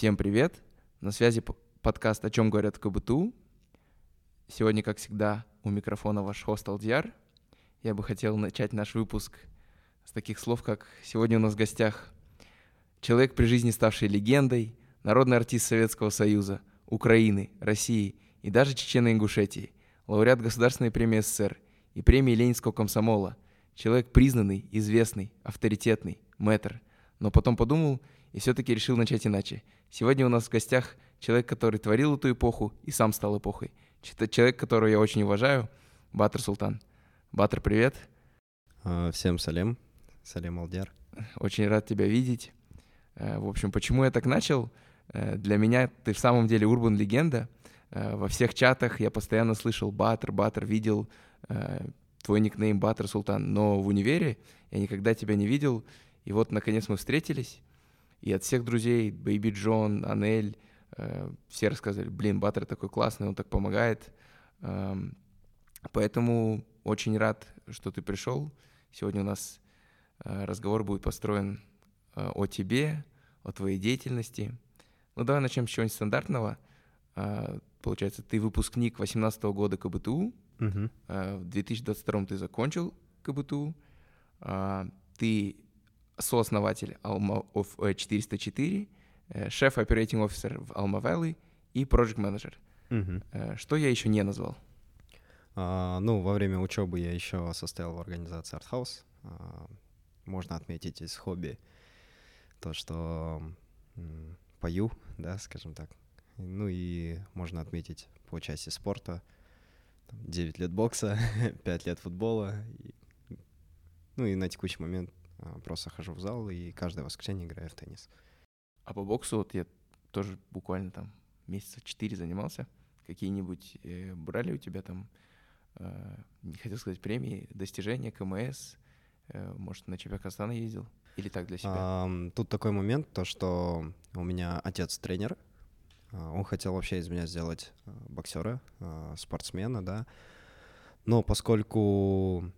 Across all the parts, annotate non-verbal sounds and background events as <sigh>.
Всем привет! На связи подкаст «О чем говорят в КБТУ». Сегодня, как всегда, у микрофона ваш хост Алдияр. Я бы хотел начать наш выпуск с таких слов, как «Сегодня у нас в гостях человек при жизни ставший легендой, народный артист Советского Союза, Украины, России и даже Чечено-Ингушетии, лауреат Государственной премии СССР и премии Ленинского комсомола, человек признанный, известный, авторитетный, мэтр. Но потом подумал и все-таки решил начать иначе. Сегодня у нас в гостях человек, который творил эту эпоху и сам стал эпохой. Человек, которого я очень уважаю, Батр Султан. Батр, привет. А, всем салем. Салем, Алдер. Очень рад тебя видеть. Э, в общем, почему я так начал? Э, для меня ты в самом деле урбан-легенда. Э, во всех чатах я постоянно слышал Батр, Батр, видел твой никнейм Батр Султан, но в универе я никогда тебя не видел. И вот, наконец, мы встретились. И от всех друзей, Бэйби Джон, Анель, э, все рассказывали, блин, Баттер такой классный, он так помогает. Э, поэтому очень рад, что ты пришел. Сегодня у нас э, разговор будет построен э, о тебе, о твоей деятельности. Ну, давай начнем с чего-нибудь стандартного. Э, получается, ты выпускник 18 года КБТУ. Угу. Э, в 2022 ты закончил КБТУ. Э, ты сооснователь Alma of 404, шеф оперативный офисер в Alma Valley и project manager. Угу. Что я еще не назвал? А, ну, во время учебы я еще состоял в организации Art House. А, можно отметить из хобби то, что м, пою, да, скажем так. Ну и можно отметить по части спорта. 9 лет бокса, <laughs> 5 лет футбола. И, ну и на текущий момент просто хожу в зал и каждое воскресенье играю в теннис. А по боксу вот я тоже буквально там месяца четыре занимался. Какие-нибудь э, брали у тебя там, э, не хотел сказать, премии, достижения, КМС? Э, может, на чемпионат Казахстана ездил? Или так для себя? А, тут такой момент, то что у меня отец тренер. А, он хотел вообще из меня сделать а, боксера, а, спортсмена, да. Но поскольку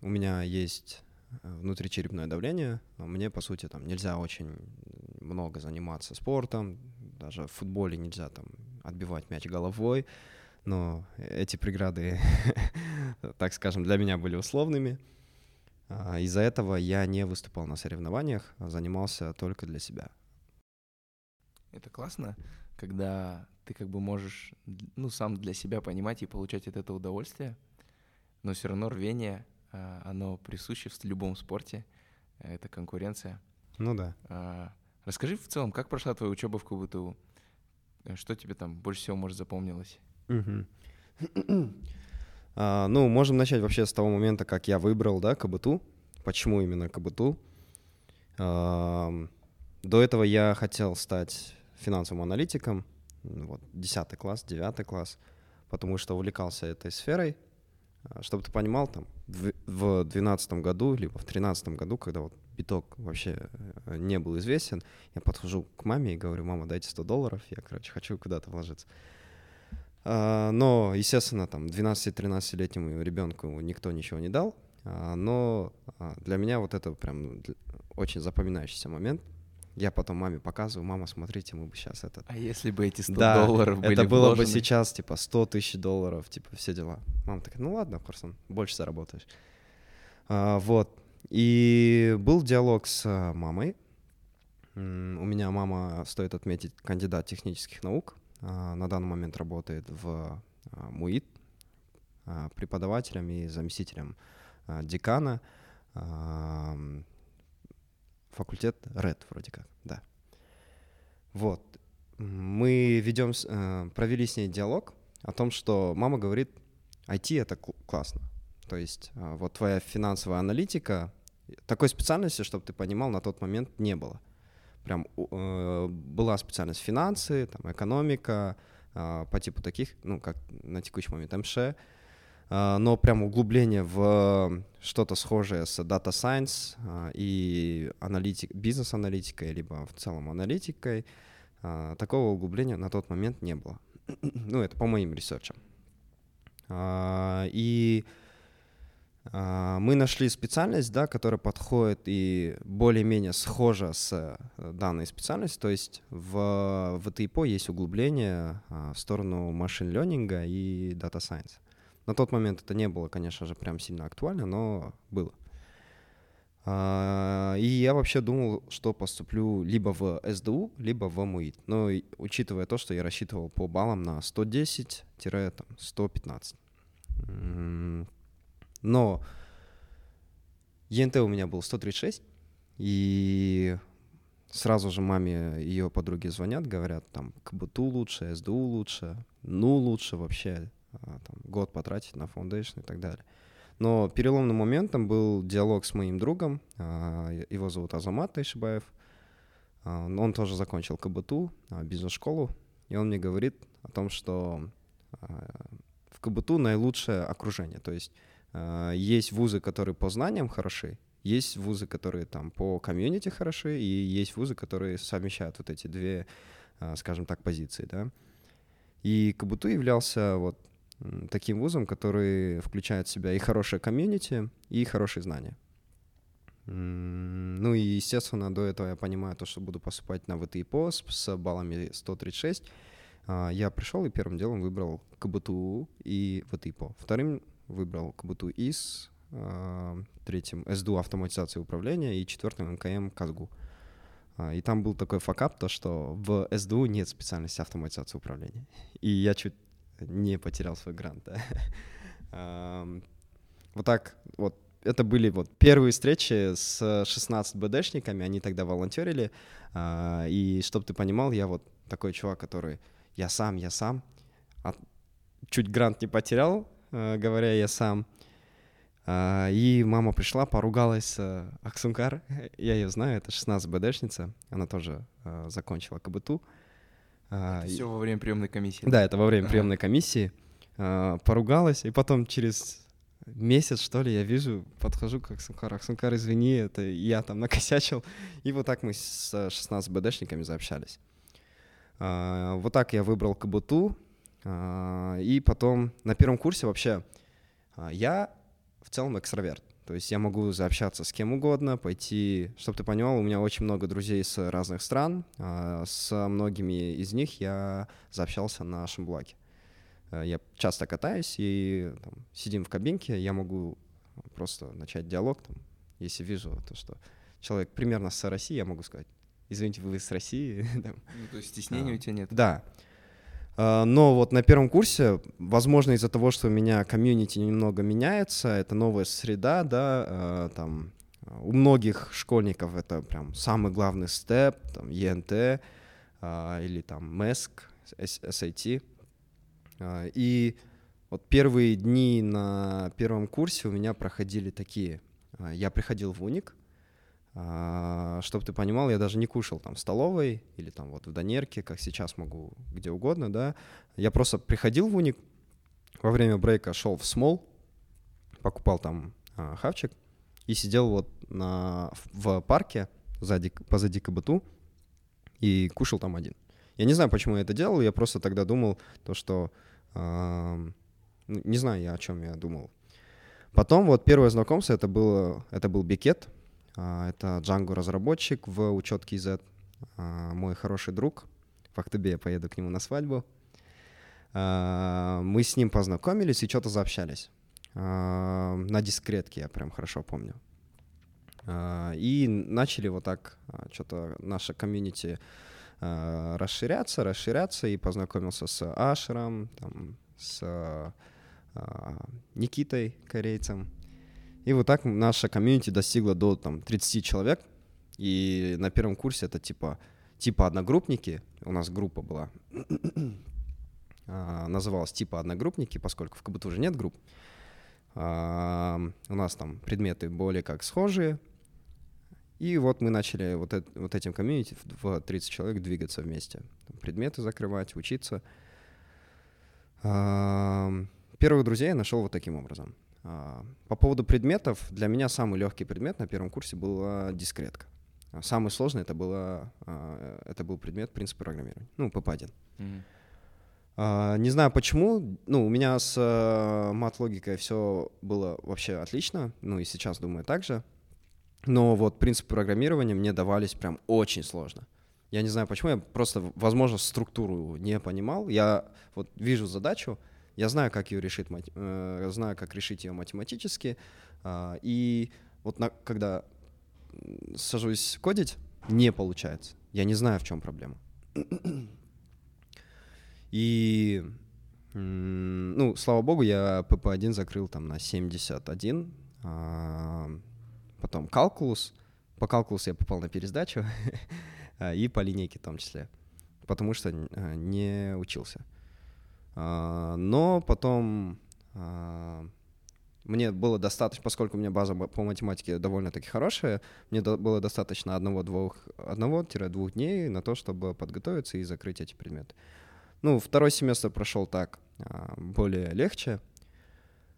у меня есть внутричерепное давление, мне, по сути, там нельзя очень много заниматься спортом, даже в футболе нельзя там отбивать мяч головой, но эти преграды, <laughs> так скажем, для меня были условными. А, из-за этого я не выступал на соревнованиях, а занимался только для себя. Это классно, когда ты как бы можешь, ну, сам для себя понимать и получать от этого удовольствие, но все равно рвение оно присуще в любом спорте. Это конкуренция. Ну да. А, расскажи в целом, как прошла твоя учеба в КБТУ? Что тебе там больше всего, может, запомнилось? а, ну, можем начать вообще с того момента, как я выбрал, да, КБТУ. Почему именно КБТУ? А, до этого я хотел стать финансовым аналитиком, вот, 10 класс, 9 класс, потому что увлекался этой сферой, а, чтобы ты понимал, там, в 2012 году, либо в 2013 году, когда вот биток вообще э, не был известен, я подхожу к маме и говорю, мама, дайте 100 долларов, я, короче, хочу куда-то вложиться. А, но, естественно, там, 12-13-летнему ребенку никто ничего не дал, а, но для меня вот это прям очень запоминающийся момент, я потом маме показываю, мама, смотрите, мы бы сейчас это... А если бы эти 100 да, долларов были это было вложены? бы сейчас, типа, 100 тысяч долларов, типа, все дела. Мама такая, ну ладно, Корсон, больше заработаешь. А, вот. И был диалог с а, мамой. У меня мама, стоит отметить, кандидат технических наук. А, на данный момент работает в а, МУИТ а, преподавателем и заместителем декана. Факультет РЭД вроде как, да. Вот. Мы ведем, э, провели с ней диалог о том, что мама говорит, IT — это классно. То есть э, вот твоя финансовая аналитика, такой специальности, чтобы ты понимал, на тот момент не было. Прям э, была специальность финансы, там, экономика, по типу таких, ну, как на текущий момент МШ, но прям углубление в что-то схожее с Data Science а, и аналитик, бизнес-аналитикой, либо в целом аналитикой, а, такого углубления на тот момент не было. <clears throat> ну, это по моим research ам. И А, мы нашли специальность, да, которая подходит и более-менее схожа с э, данной специальностью. То есть в, в ТИПО есть углубление а, в сторону machine learning а и data science. На тот момент это не было, конечно же, прям сильно актуально, но было. А, и я вообще думал, что поступлю либо в СДУ, либо в МУИТ. Но учитывая то, что я рассчитывал по баллам на 110-115. Но ЕНТ у меня был 136, и сразу же маме ее подруги звонят, говорят, там, КБТУ лучше, СДУ лучше, ну лучше вообще, там, год потратить на foundation и так далее. Но переломным моментом был диалог с моим другом, а, его зовут Азамат Тайшибаев, а, он тоже закончил КБТУ, бизнес-школу, и он мне говорит о том, что в КБТУ наилучшее окружение, то есть а, есть вузы, которые по знаниям хороши, есть вузы, которые там по комьюнити хороши, и есть вузы, которые совмещают вот эти две, а, скажем так, позиции, да. И Кабуту являлся вот таким вузом, который включает в себя и хорошее комьюнити, и хорошие знания. Ну и, естественно, до этого я понимаю то, что буду поступать на ВТИПО с, с баллами 136. А, я пришел и первым делом выбрал КБТУ и ВТИПО. Вторым выбрал КБТУ ИС, э, третьим СДУ автоматизации управления и четвертым МКМ Казгу. А, и там был такой факап, то что в СДУ нет специальности автоматизации управления. И я чуть не потерял свой грант. Да. <laughs> Вот так вот это были вот первые встречи с 16 БДшниками, они тогда волонтерили, а, и чтобы ты понимал, я вот такой чувак, который я сам, я сам, а чуть грант не потерял, Э, говоря я сам. А, и мама пришла, поругалась Аксункар. <laughs> Я ее знаю, это 16 БДшница. Она тоже закончила КБТУ. А, это все во время приемной комиссии? Да, это во время приемной <laughs> комиссии. А, поругалась, и потом через месяц, что ли, я вижу, подхожу к Аксункар. Аксункар, извини, это я там накосячил. И вот так мы с 16 БДшниками заобщались. Вот так я выбрал КБТУ. А, и потом на первом курсе вообще а, я в целом экстраверт. То есть я могу заобщаться с кем угодно, пойти, чтобы ты понимал, у меня очень много друзей с разных стран, а, с многими из них я заобщался на Шимблаке. Я часто катаюсь и там, сидим в кабинке, я могу просто начать диалог, там, если вижу то, что человек примерно с России, я могу сказать, извините, вы с России. <laughs> ну, то есть стеснения а, у тебя нет? Да. А, но вот на первом курсе, возможно, из-за того, что у меня комьюнити немного меняется, это новая среда, да, а, там у многих школьников это прям самый главный степ, там ЕНТ а, или там МЭСК, SAT. И вот первые дни на первом курсе у меня проходили такие. Я приходил в УНИК, а, чтобы ты понимал, я даже не кушал там в столовой или там вот в Донерке, как сейчас могу где угодно, да. Я просто приходил в уник, во время брейка шел в смол, покупал там а, хавчик и сидел вот на, в парке сзади, позади КБТУ и кушал там один. Я не знаю, почему я это делал, я просто тогда думал то, что... Э, не знаю я, о чем я думал. Потом вот первое знакомство, это, было, это был бикет, а, это Django разработчик в учетке Z, а, мой хороший друг. В октябре я поеду к нему на свадьбу. А, мы с ним познакомились и что-то заобщались. На дискретке я прям хорошо помню. И начали вот так что-то наше комьюнити расширяться, расширяться, и познакомился с Ашером, там, с Никитой, корейцем, и вот так наша комьюнити достигла до там 30 человек. И на первом курсе это типа, типа одногруппники. У нас группа была. а, называлась типа одногруппники, поскольку в КБТ уже нет групп. А, у нас там предметы более как схожие. И вот мы начали вот, это, вот этим комьюнити в 30 человек двигаться вместе. Предметы закрывать, учиться. А, первых друзей я нашел вот таким образом. А, по поводу предметов, для меня самый легкий предмет на первом курсе была дискретка. А самый сложный это, было, а, это был предмет принцип программирования, ну, ПП-1. А, не знаю почему, ну, у меня с э, мат-логикой все было вообще отлично, ну и сейчас, думаю, так же. Но вот принципы программирования мне давались прям очень сложно. Я не знаю почему, я просто, возможно, структуру не понимал. Я вот вижу задачу, я знаю, как ее решить, э, знаю, как решить ее математически. Э, и вот на, когда сажусь кодить, не получается. Я не знаю, в чем проблема. И, ну, слава богу, я ПП-1 закрыл там на 71, а, потом калкулус. По калкулусу я попал на пересдачу, <laughs> и по линейке в том числе, потому что а, не учился. А, но потом мне было достаточно, поскольку у меня база по математике довольно-таки хорошая, мне было достаточно одного-двух, одного-двух дней на то, чтобы подготовиться и закрыть эти предметы. Ну, второй семестр прошел так, а, более легче.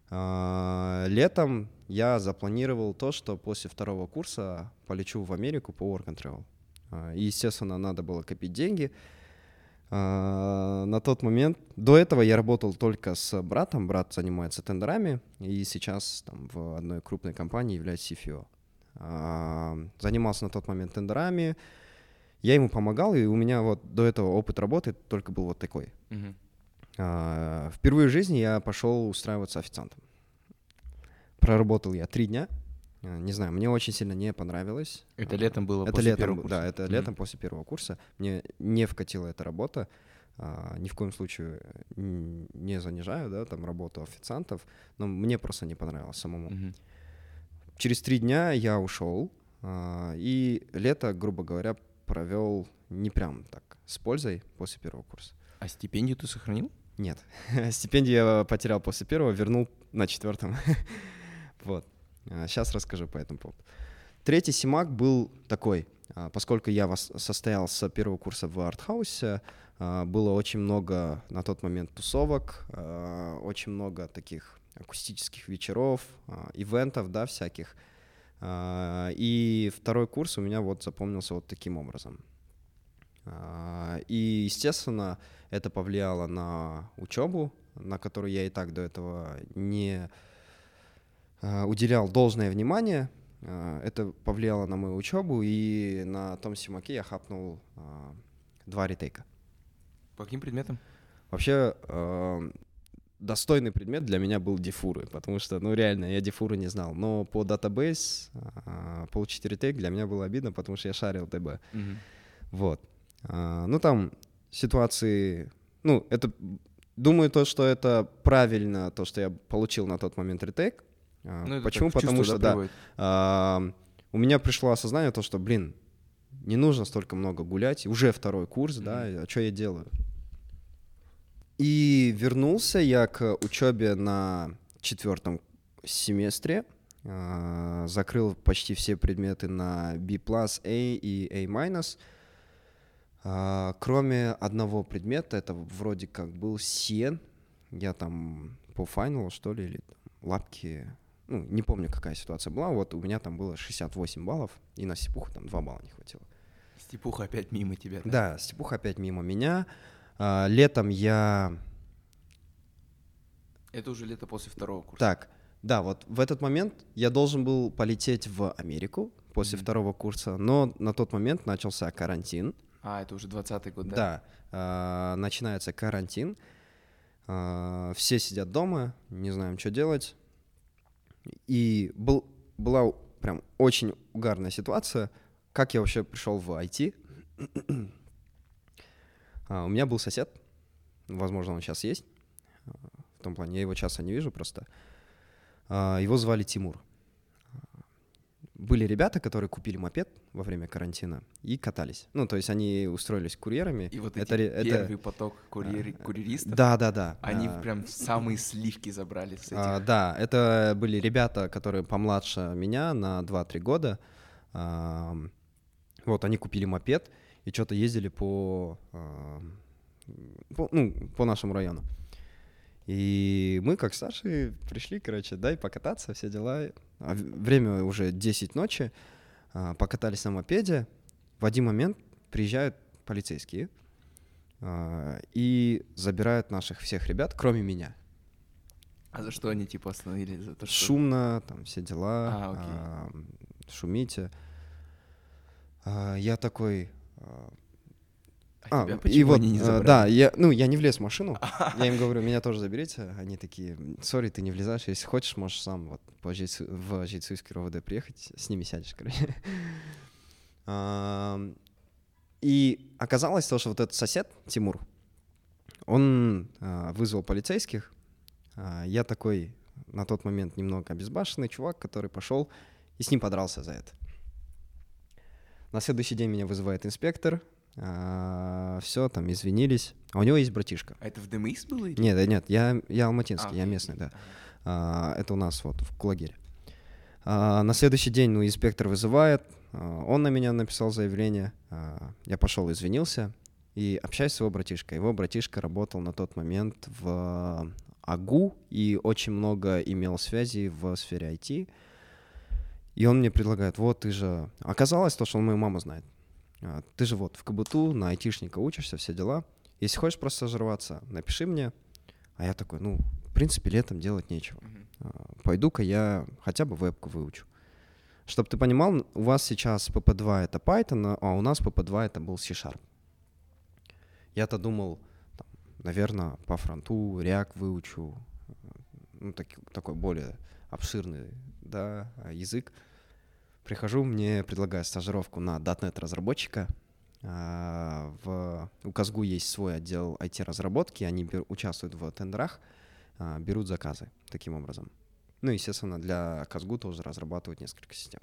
А, летом я запланировал то, что после второго курса полечу в Америку по work and travel. А, и, естественно, надо было копить деньги. На тот момент, до этого я работал только с братом, брат занимается тендерами, и сейчас там в одной крупной компании является CFO. Занимался на тот момент тендерами, я ему помогал, и у меня вот до этого опыт работы только был вот такой. А, впервые в жизни я пошел устраиваться официантом. Проработал я три дня. А, не знаю, мне очень сильно не понравилось. Это летом было это после летом, первого курса? Да, это mm летом после первого курса. Мне не вкатила эта работа. А, ни в коем случае не занижаю, да, там работу официантов, но мне просто не понравилось самому. mm Через три дня я ушел, а, и лето, грубо говоря, провел не прям так с пользой после первого курса. А стипендию ты сохранил? Нет. <laughs> стипендию я потерял после первого, вернул на четвертом. <laughs> вот. Сейчас а, расскажу по этому поводу. Третий симак был такой. А, поскольку я состоял с первого курса в артхаусе, а, было очень много на тот момент тусовок, очень много таких акустических вечеров, ивентов, да, всяких. И второй курс у меня вот запомнился вот таким образом. И, естественно, это повлияло на учебу, на которую я и так до этого не уделял должное внимание. Это повлияло на мою учебу, и на том симаке я хапнул два ретейка. По каким предметам? Вообще, достойный предмет для меня был дефуры, потому что, ну, реально, я дефуры не знал. Но по датабейс получить ретейк для меня было обидно, потому что я шарил ТБ. Mm-hmm. Вот. Ну, там ситуации... Ну, это... Думаю, то, что это правильно, то, что я получил на тот момент ретейк. А, ну, Почему? Потому что, да, а, у меня пришло осознание то, что, блин, не нужно столько много гулять, уже второй курс, mm-hmm. да, а что я делаю? И вернулся я к учебе на четвертом семестре. А, закрыл почти все предметы на B+, A и A-. А, кроме одного предмета, это вроде как был Сен. Я там по финалу, что ли, или лапки, ну, не помню, какая ситуация была. Вот у меня там было 68 баллов, и на Степуху там 2 балла не хватило. Степуха опять мимо тебя. Да, да Степуха опять мимо меня. А, летом я... Это уже лето после второго курса. Так, да, вот в этот момент я должен был полететь в Америку после mm-hmm. второго курса, но на тот момент начался карантин. А, это уже 20-й год, да? Да, э, начинается карантин, э, все сидят дома, не знаем, что делать. И был, была прям очень угарная ситуация, как я вообще пришел в IT. <clears throat> А, у меня был сосед, возможно, он сейчас есть, а, в том плане, я его часто не вижу просто. А, его звали Тимур. Были ребята, которые купили мопед во время карантина и катались. Ну, то есть они устроились курьерами. И вот это, эти первый это... поток курьер... курьеристов. Да, да, да. Они а... прям самые сливки забрали с этих. А, да, это были ребята, которые помладше меня на 2-3 года. А, вот, они купили мопед и что-то ездили по, а, по, ну, по нашему району. И мы, как старшие, пришли, короче, дай покататься, все дела. А время уже 10 ночи, а, покатались на мопеде. В один момент приезжают полицейские, а, и забирают наших всех ребят, кроме меня. А за что они типа остановили? За то, что... Шумно, там все дела, А, окей. а, шумите. А, я такой... а, А, тебя и вот, они не а, забрали? да, я, ну, я не влез в машину. <laughs> Я им говорю, меня тоже заберите. Они такие, сори, ты не влезаешь. Если хочешь, можешь сам вот в Жейцуйский РОВД приехать, с ними сядешь, короче. <laughs> И оказалось то, что вот этот сосед, Тимур, он а, вызвал полицейских. А, Я такой на тот момент немного обезбашенный чувак, который пошел и с ним подрался за это. На следующий день меня вызывает инспектор. Все, там извинились. А у него есть братишка. А это в ДМИС было? или- Нет, нет, я, я алматинский, А, я местный, да. А, это у нас вот в Кулагере. А, на следующий день, ну, инспектор вызывает, а, он на меня написал заявление, а, я пошел, извинился и общаюсь с его братишкой. Его братишка работал на тот момент в АГУ и очень много имел связей в сфере IT. И он мне предлагает, вот ты же... Оказалось то, что он мою маму знает. А, Ты же вот в КБТУ на айтишника учишься, все дела. Если хочешь просто стажироваться, напиши мне. А я такой, ну, в принципе, летом делать нечего. А, Пойду-ка я хотя бы вебку выучу. Чтобы ты понимал, у вас сейчас PP2 это Python, а у нас PP2 это был C-Sharp. Я-то думал, наверное, по фронту React выучу, э, ну, таки- такой более обширный да, язык. Прихожу, мне предлагают стажировку на .NET разработчика. А, В, у Казгу есть свой отдел IT-разработки, они бер- участвуют в тендерах, а, берут заказы таким образом. Ну, естественно, для Казгу тоже разрабатывают несколько систем.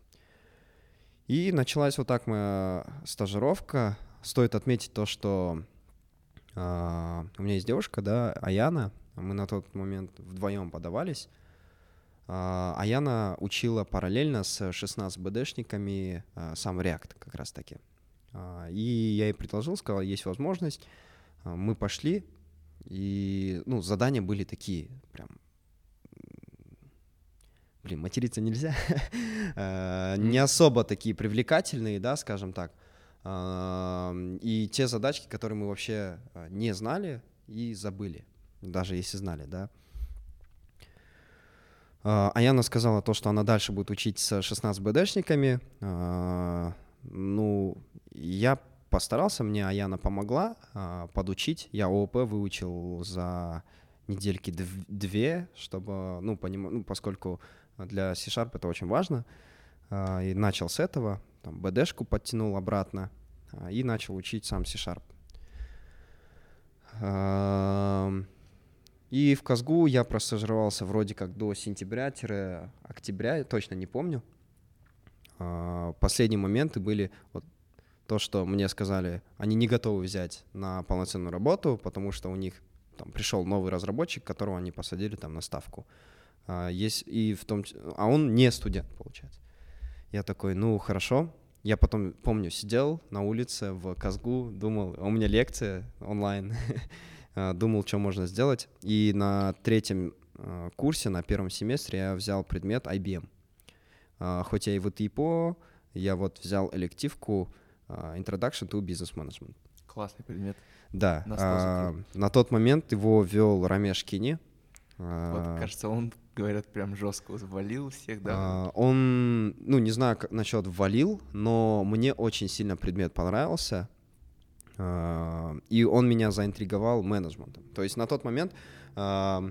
И началась вот так моя стажировка. Стоит отметить то, что а, у меня есть девушка, да, Аяна. Мы на тот момент вдвоем подавались. А, Аяна учила параллельно с 16 БДшниками а, сам React как раз таки. А, И я ей предложил, сказал, есть возможность. А, Мы пошли, и ну, задания были такие, прям блин, материться нельзя, <laughs> не особо такие привлекательные, да, скажем так. А, И те задачки, которые мы вообще а, не знали и забыли, даже если знали, да. А, Аяна сказала то, что она дальше будет учить с 16 БДшниками. А, Ну, я постарался, мне Аяна помогла а, подучить. Я ООП выучил за недельки дв- две, чтобы, ну, поним... ну, поскольку для C-Sharp это очень важно. И начал с этого, там, BD-шку подтянул обратно и начал учить сам C-Sharp. И в Казгу я простажировался вроде как до сентября-октября, точно не помню. А, Последние моменты были вот то, что мне сказали, они не готовы взять на полноценную работу, потому что у них там пришел новый разработчик, которого они посадили там на ставку. А, есть и в том, а он не студент, получается. Я такой, ну хорошо. Я потом, помню, сидел на улице в Казгу, думал, у меня лекция онлайн, А, <laughs> думал, что можно сделать. И на третьем а, курсе, на первом семестре я взял предмет IBM. А, Хоть я и в ИТИПО, я вот взял элективку Introduction to Business Management. Классный предмет. Да, а, на тот момент его вел Рамеш Кини. Вот, кажется, он, говорят, прям жестко валил всех, да? а, Он, ну, не знаю как насчет валил, но мне очень сильно предмет понравился. А, И он меня заинтриговал менеджментом. То есть на тот момент а,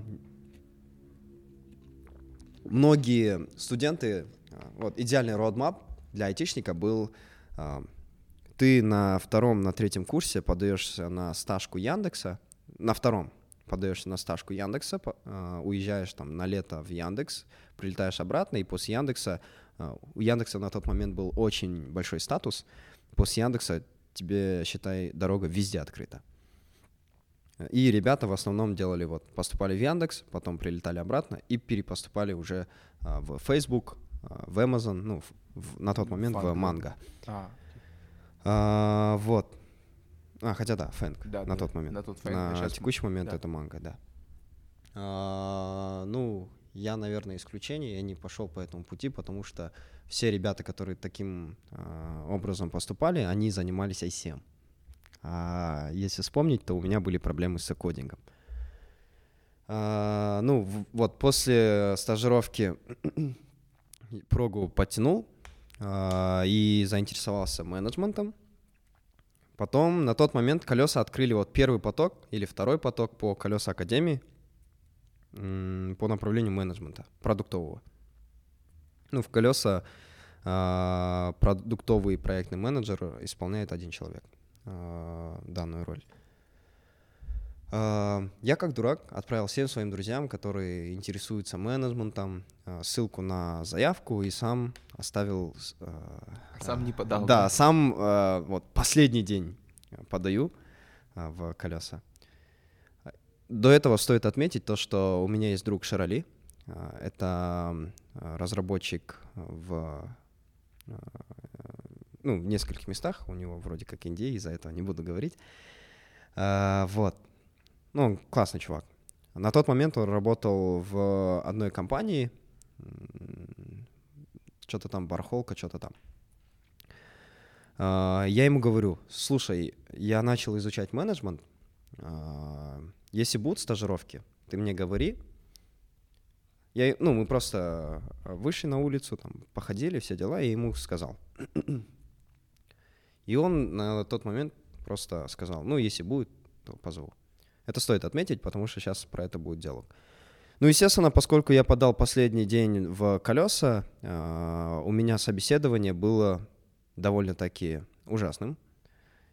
многие студенты, а, вот идеальный родмап для айтишника был, а, ты на втором, на третьем курсе подаешься на стажку Яндекса, на втором подаешься на стажку Яндекса, а, уезжаешь там на лето в Яндекс, прилетаешь обратно, и после Яндекса, у Яндекса на тот момент был очень большой статус, после Яндекса тебе, считай, дорога везде открыта. И ребята в основном делали вот, поступали в Яндекс, потом прилетали обратно и перепоступали уже а, в Facebook, а, в Amazon, ну, в- в- на тот момент в Фанго. Манго. А, А, вот. А, хотя да, Фэнк Да, на да, тот момент. на тот Фэнк, На текущий момент да. это Манго, да. А, ну, я, наверное, исключение, я не пошел по этому пути, потому что все ребята, которые таким а, образом поступали, они занимались ICM. А если вспомнить, то у меня были проблемы с кодингом. А, ну, в- вот после стажировки <clears throat> прогу подтянул а, и заинтересовался менеджментом. Потом на тот момент колеса открыли вот первый поток или второй поток по колеса Академии по направлению менеджмента продуктового. Ну, в колеса а, продуктовый проектный менеджер исполняет один человек а, данную роль. А, Я как дурак отправил всем своим друзьям, которые интересуются менеджментом, ссылку на заявку и сам оставил... Сам не подал. Да, сам вот последний день подаю в колеса. До этого стоит отметить то, что у меня есть друг Шарали. А, Это разработчик в, а, ну, в нескольких местах. У него вроде как Индии, из-за этого не буду говорить. А, Вот. Ну, он классный чувак. На тот момент он работал в одной компании, что-то там бархолка, что-то там. Я ему говорю, слушай, я начал изучать менеджмент, если будут стажировки, ты мне говори. Я, ну, мы просто вышли на улицу, там, походили, все дела, и ему сказал. И он на тот момент просто сказал, ну, если будет, то позову. Это стоит отметить, потому что сейчас про это будет диалог. Ну, естественно, поскольку я подал последний день в колеса, а, у меня собеседование было довольно-таки ужасным.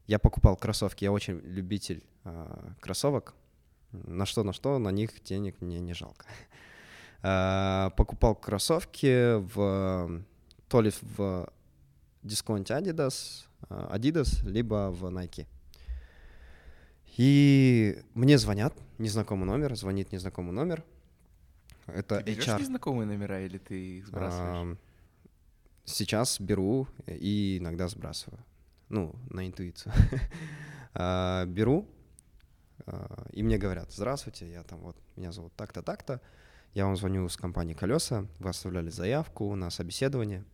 Я покупал кроссовки, я очень любитель а, кроссовок. На что, на что, на них денег мне не жалко. <laughs> А, Покупал кроссовки в то ли в дисконте Adidas, а, Adidas, либо в Nike. И мне звонят, незнакомый номер, звонит незнакомый номер. Это Ты HR. незнакомые номера или ты их сбрасываешь? Сейчас беру и иногда сбрасываю. Ну, на интуицию. <laughs> А, Беру, и мне говорят, здравствуйте, я там вот, меня зовут так-то, так-то. Я вам звоню с компании «Колеса», вы оставляли заявку на собеседование.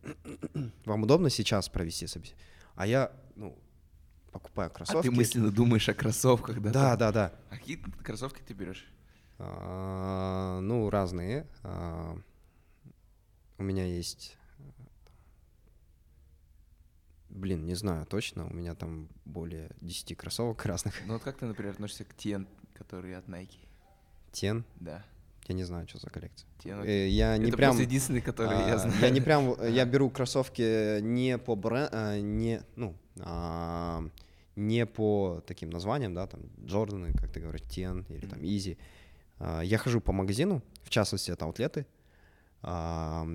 <clears throat> Вам удобно сейчас провести собеседование? А я, ну, покупаю А кроссовки. ты мысленно думаешь о кроссовках, да? Да, да, да. А какие кроссовки ты берешь? А, Ну, разные. А, У меня есть... Блин, не знаю точно. У меня там более 10 кроссовок <laughs> разных. Ну вот как ты, например, относишься к Тен, которые от Nike? Тен. Да. Я не знаю, что за коллекция. Тен. Э, Я не Это прям... просто единственные, которые а, я знаю. Я не прям... <laughs> Я беру кроссовки не по бренду... Не... Ну... а, Не по таким названиям, да, там, Джорданы, как ты говоришь, Тен или там Изи. Я хожу по магазину, в частности, это аутлеты, а,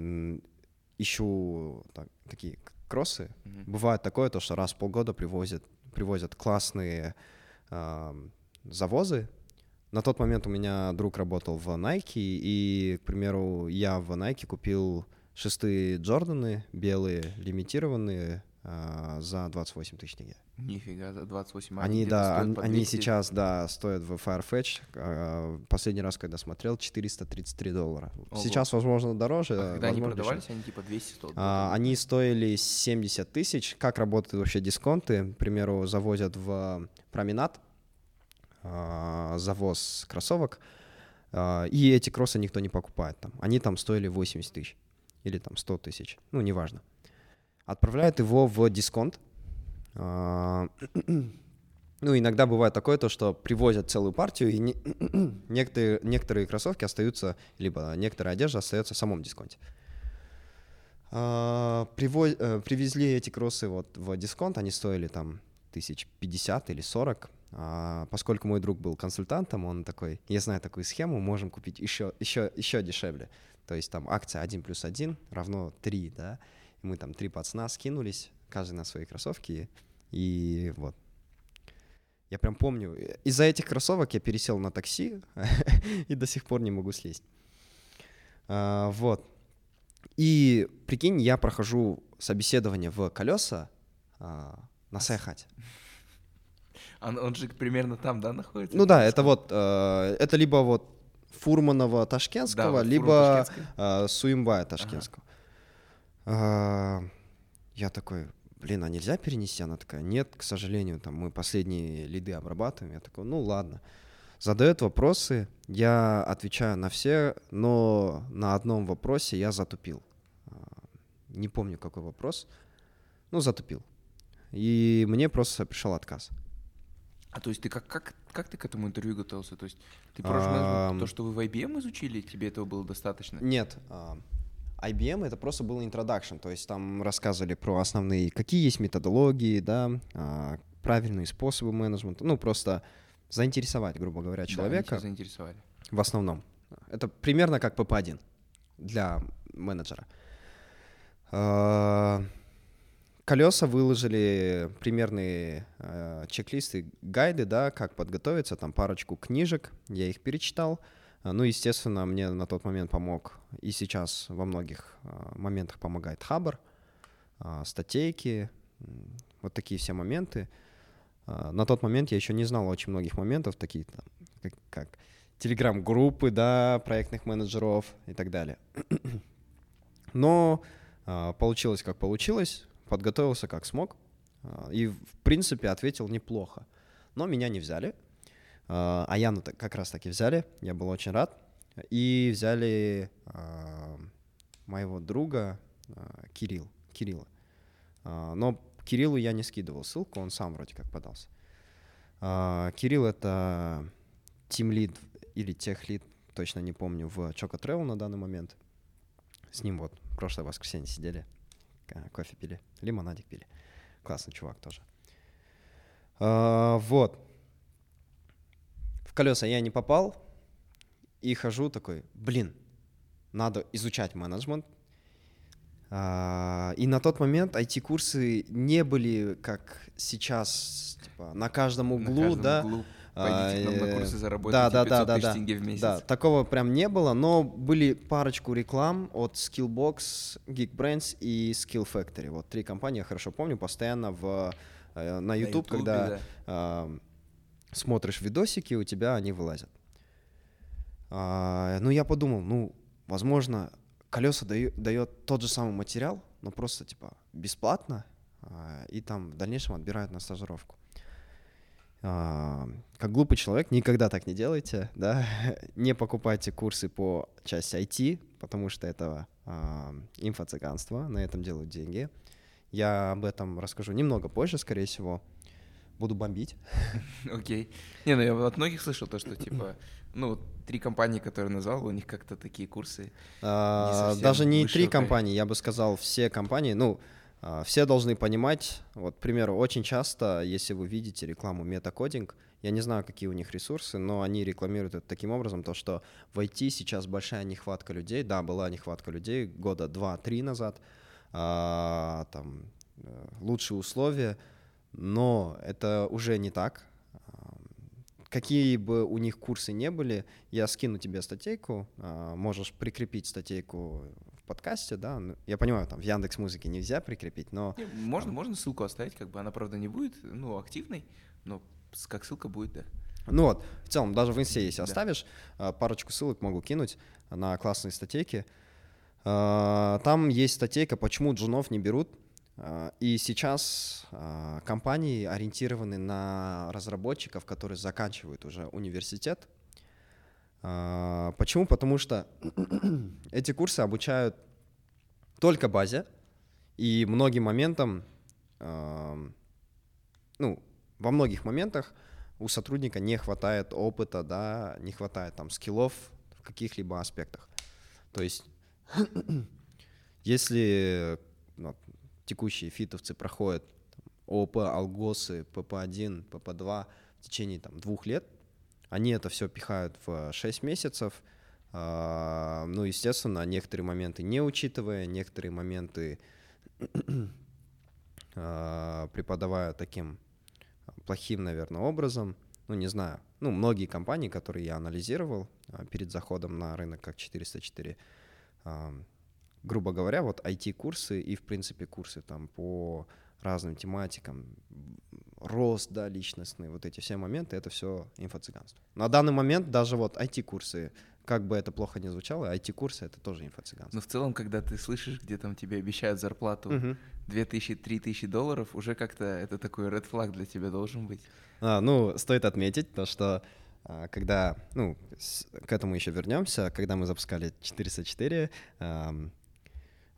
ищу так- такие кроссы. Мгм. Бывает такое, то, что раз в полгода привозят, привозят классные ам, завозы. На тот момент у меня друг работал в Nike, и, к примеру, я в Nike купил шестые Джорданы белые, лимитированные, за 28 тысяч тенге. Нифига, за 28 а Они, да, они, по они 200. сейчас, да, стоят в Farfetch. а, Последний раз, когда смотрел, 433 доллара. Ого. Сейчас, возможно, дороже. А когда они возможно, продавались, дешевле. они типа 200 стоят. А, Они стоили 70 тысяч. Как работают вообще дисконты? К примеру, завозят в променад а, завоз кроссовок, а, и эти кроссы никто не покупает там. Они там стоили 80 тысяч или там 100 тысяч, ну, неважно. Отправляют его в дисконт. А, Ну, иногда бывает такое, то, что привозят целую партию, и не- <clears throat> некоторые, некоторые кроссовки остаются, либо некоторая одежда остается в самом дисконте. А, приво- э, Привезли эти кроссы вот в дисконт, они стоили там тысяч пятьдесят или сорок. А, Поскольку мой друг был консультантом, он такой, я знаю такую схему, можем купить еще, еще, еще дешевле. То есть там акция 1 плюс 1 равно 3, да. Мы там три пацана скинулись, каждый на свои кроссовки, и вот. Я прям помню, из-за этих кроссовок я пересел на такси <laughs> и до сих пор не могу слезть. А, Вот. И прикинь, я прохожу собеседование в колеса а, на Сайхате. <laughs> Он, он же примерно там, да, находится? Ну да, это вот, э, это либо вот Фурманова Ташкентского, Да, вот либо э, Суимбая Ташкентского. А, Я такой, блин, а нельзя перенести? Она такая, нет, к сожалению, там мы последние лиды обрабатываем. Я такой, ну ладно. Задает вопросы, я отвечаю на все, но на одном вопросе я затупил. А, не помню, какой вопрос. Ну, затупил. И мне просто пришел отказ. А то есть ты как, как, как ты к этому интервью готовился? То есть ты просто то, что вы в IBM изучили, тебе этого было достаточно? Нет. IBM это просто был introduction, то есть там рассказывали про основные, какие есть методологии, да, а, правильные способы менеджмента, ну просто заинтересовать, грубо говоря, человека. Да, заинтересовали. В основном. Это примерно как ПП-1 для менеджера. А, колеса выложили примерные э, чек-листы, гайды, да, как подготовиться, там парочку книжек, я их перечитал. А, ну, естественно, мне на тот момент помог и сейчас во многих э, моментах помогает Хабр, э, статейки, вот такие все моменты. На тот момент я еще не знал очень многих моментов, такие как, как телеграм-группы, да, проектных менеджеров и так далее. <clears throat> Но получилось как получилось подготовился как смог а, и, в принципе, ответил неплохо. Но меня не взяли, а, а Яну как раз таки взяли, я был очень рад. И взяли а, моего друга Кирилл, Кирилла. Но Кириллу я не скидывал ссылку, он сам вроде как подался. Кирилл — это тимлид или техлид, точно не помню, в Choco Travel на данный момент. С ним вот прошлое воскресенье сидели, кофе пили, лимонадик пили. Классный чувак тоже. А, вот. Колеса я не попал и хожу такой, блин, надо изучать менеджмент. А, и на тот момент IT-курсы не были, как сейчас, типа, на каждом углу, на каждом да. Углу Пойдите нам на курсы, заработайте да, да, 500 да, тысяч да, тенге в месяц. Да, такого прям не было, но были парочку реклам от Skillbox, Geekbrains и Skill Factory. Вот три компании, я хорошо помню, постоянно в, э, на YouTube, на YouTube когда да. Смотришь видосики, у тебя они вылазят. А, ну, я подумал, ну, возможно, колеса дает тот же самый материал, но просто, типа, бесплатно, а, и там в дальнейшем отбирают на стажировку. А, как глупый человек, никогда так не делайте, да, <laughs> не покупайте курсы по части IT, потому что это а, инфо-цыганство, на этом делают деньги. Я об этом расскажу немного позже, скорее всего. Буду бомбить. <laughs> Окей. Okay. Не, ну я от многих слышал то, что типа, ну, три компании, которые назвал, у них как-то такие курсы. А, даже не три компании, я бы сказал, все компании, ну, а, все должны понимать, вот, к примеру, очень часто, если вы видите рекламу метакодинг, я не знаю, какие у них ресурсы, но они рекламируют это таким образом, то, что в IT сейчас большая нехватка людей, да, была нехватка людей года два-три назад, а, там, э, лучшие условия, но это уже не так. Какие бы у них курсы не были, я скину тебе статейку, а, можешь прикрепить статейку подкасте, да, ну, я понимаю, там в Яндекс Музыке нельзя прикрепить, но... Не, можно, там... можно ссылку оставить, как бы она, правда, не будет, ну, активной, но как ссылка будет, да. Ну вот, в целом, даже в инсте, если да. оставишь, а, парочку ссылок могу кинуть на классные статейки. А, там есть статейка, почему джунов не берут. А, и сейчас компании ориентированы на разработчиков, которые заканчивают уже университет, а, почему? Потому что <clears throat> эти курсы обучают только базе, и многим моментам, ну, во многих моментах у сотрудника не хватает опыта, да, не хватает там скиллов в каких-либо аспектах. То есть, <clears throat> если ну, текущие фитовцы проходят ОП, алгосы, ПП-1, ПП-2 в течение там, двух лет, они это все пихают в 6 месяцев. А, ну, естественно, некоторые моменты не учитывая, некоторые моменты <clears throat> а, преподавая таким плохим, наверное, образом. Ну, не знаю. Ну, многие компании, которые я анализировал а, перед заходом на рынок как 404, грубо говоря, вот IT-курсы и, в принципе, курсы там по разным тематикам, рост, да, личностный, вот эти все моменты, это все инфо-цыганство. На данный момент даже вот IT-курсы, как бы это плохо не звучало, IT-курсы — это тоже инфо-цыганство. Но в целом, когда ты слышишь, где там тебе обещают зарплату Мгм. 2000-3000 долларов, уже как-то это такой red flag для тебя должен быть. А, ну, стоит отметить то, что а, когда, ну, к этому еще вернемся, когда мы запускали 404 ам, а,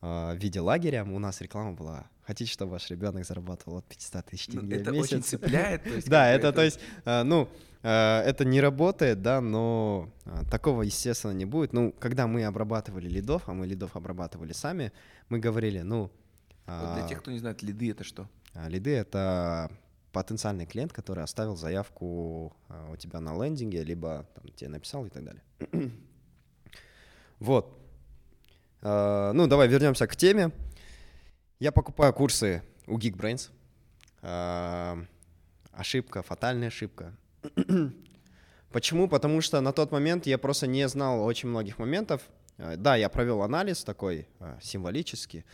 в виде лагеря, у нас реклама была «Хотите, чтобы ваш ребенок зарабатывал от 500 тысяч Ну, тенге это в месяц?» очень цепляет. есть <laughs> Да, это, то есть, а, ну, а, это не работает, да, но а, такого, естественно, не будет. Ну, когда мы обрабатывали лидов, а мы лидов обрабатывали сами, мы говорили, ну... Вот для а, тех, кто не знает, лиды это что? а, Лиды — это потенциальный клиент, который оставил заявку а, у тебя на лендинге, либо там, тебе написал и так далее. <clears throat> Вот. А, Ну, давай вернемся к теме. Я покупаю курсы у Geekbrains. А, Ошибка, фатальная ошибка. <clears throat> Почему? Потому что на тот момент я просто не знал очень многих моментов. А, Да, я провел анализ такой символический.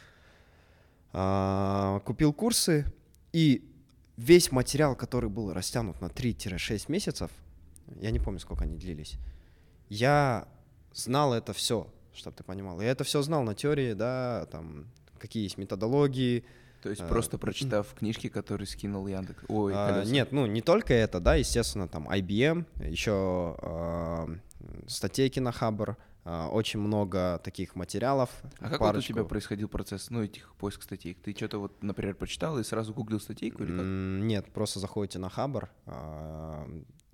Купил курсы, и весь материал, который был растянут на 3-6 месяцев, я не помню, сколько они длились, я знал это все, чтобы ты понимал. Я это все знал на теории, да, там, какие есть методологии. То есть А, просто прочитав книжки, которые скинул Яндекс. Ой, А, нет, ну, не только это, да, естественно, там, IBM, еще а, статейки на Хабр, а, очень много таких материалов. А как вот у тебя происходил процесс, ну, этих поиск статей? Ты что-то вот, например, прочитал и сразу гуглил статейку или как? Нет, просто заходите на Хабр. а,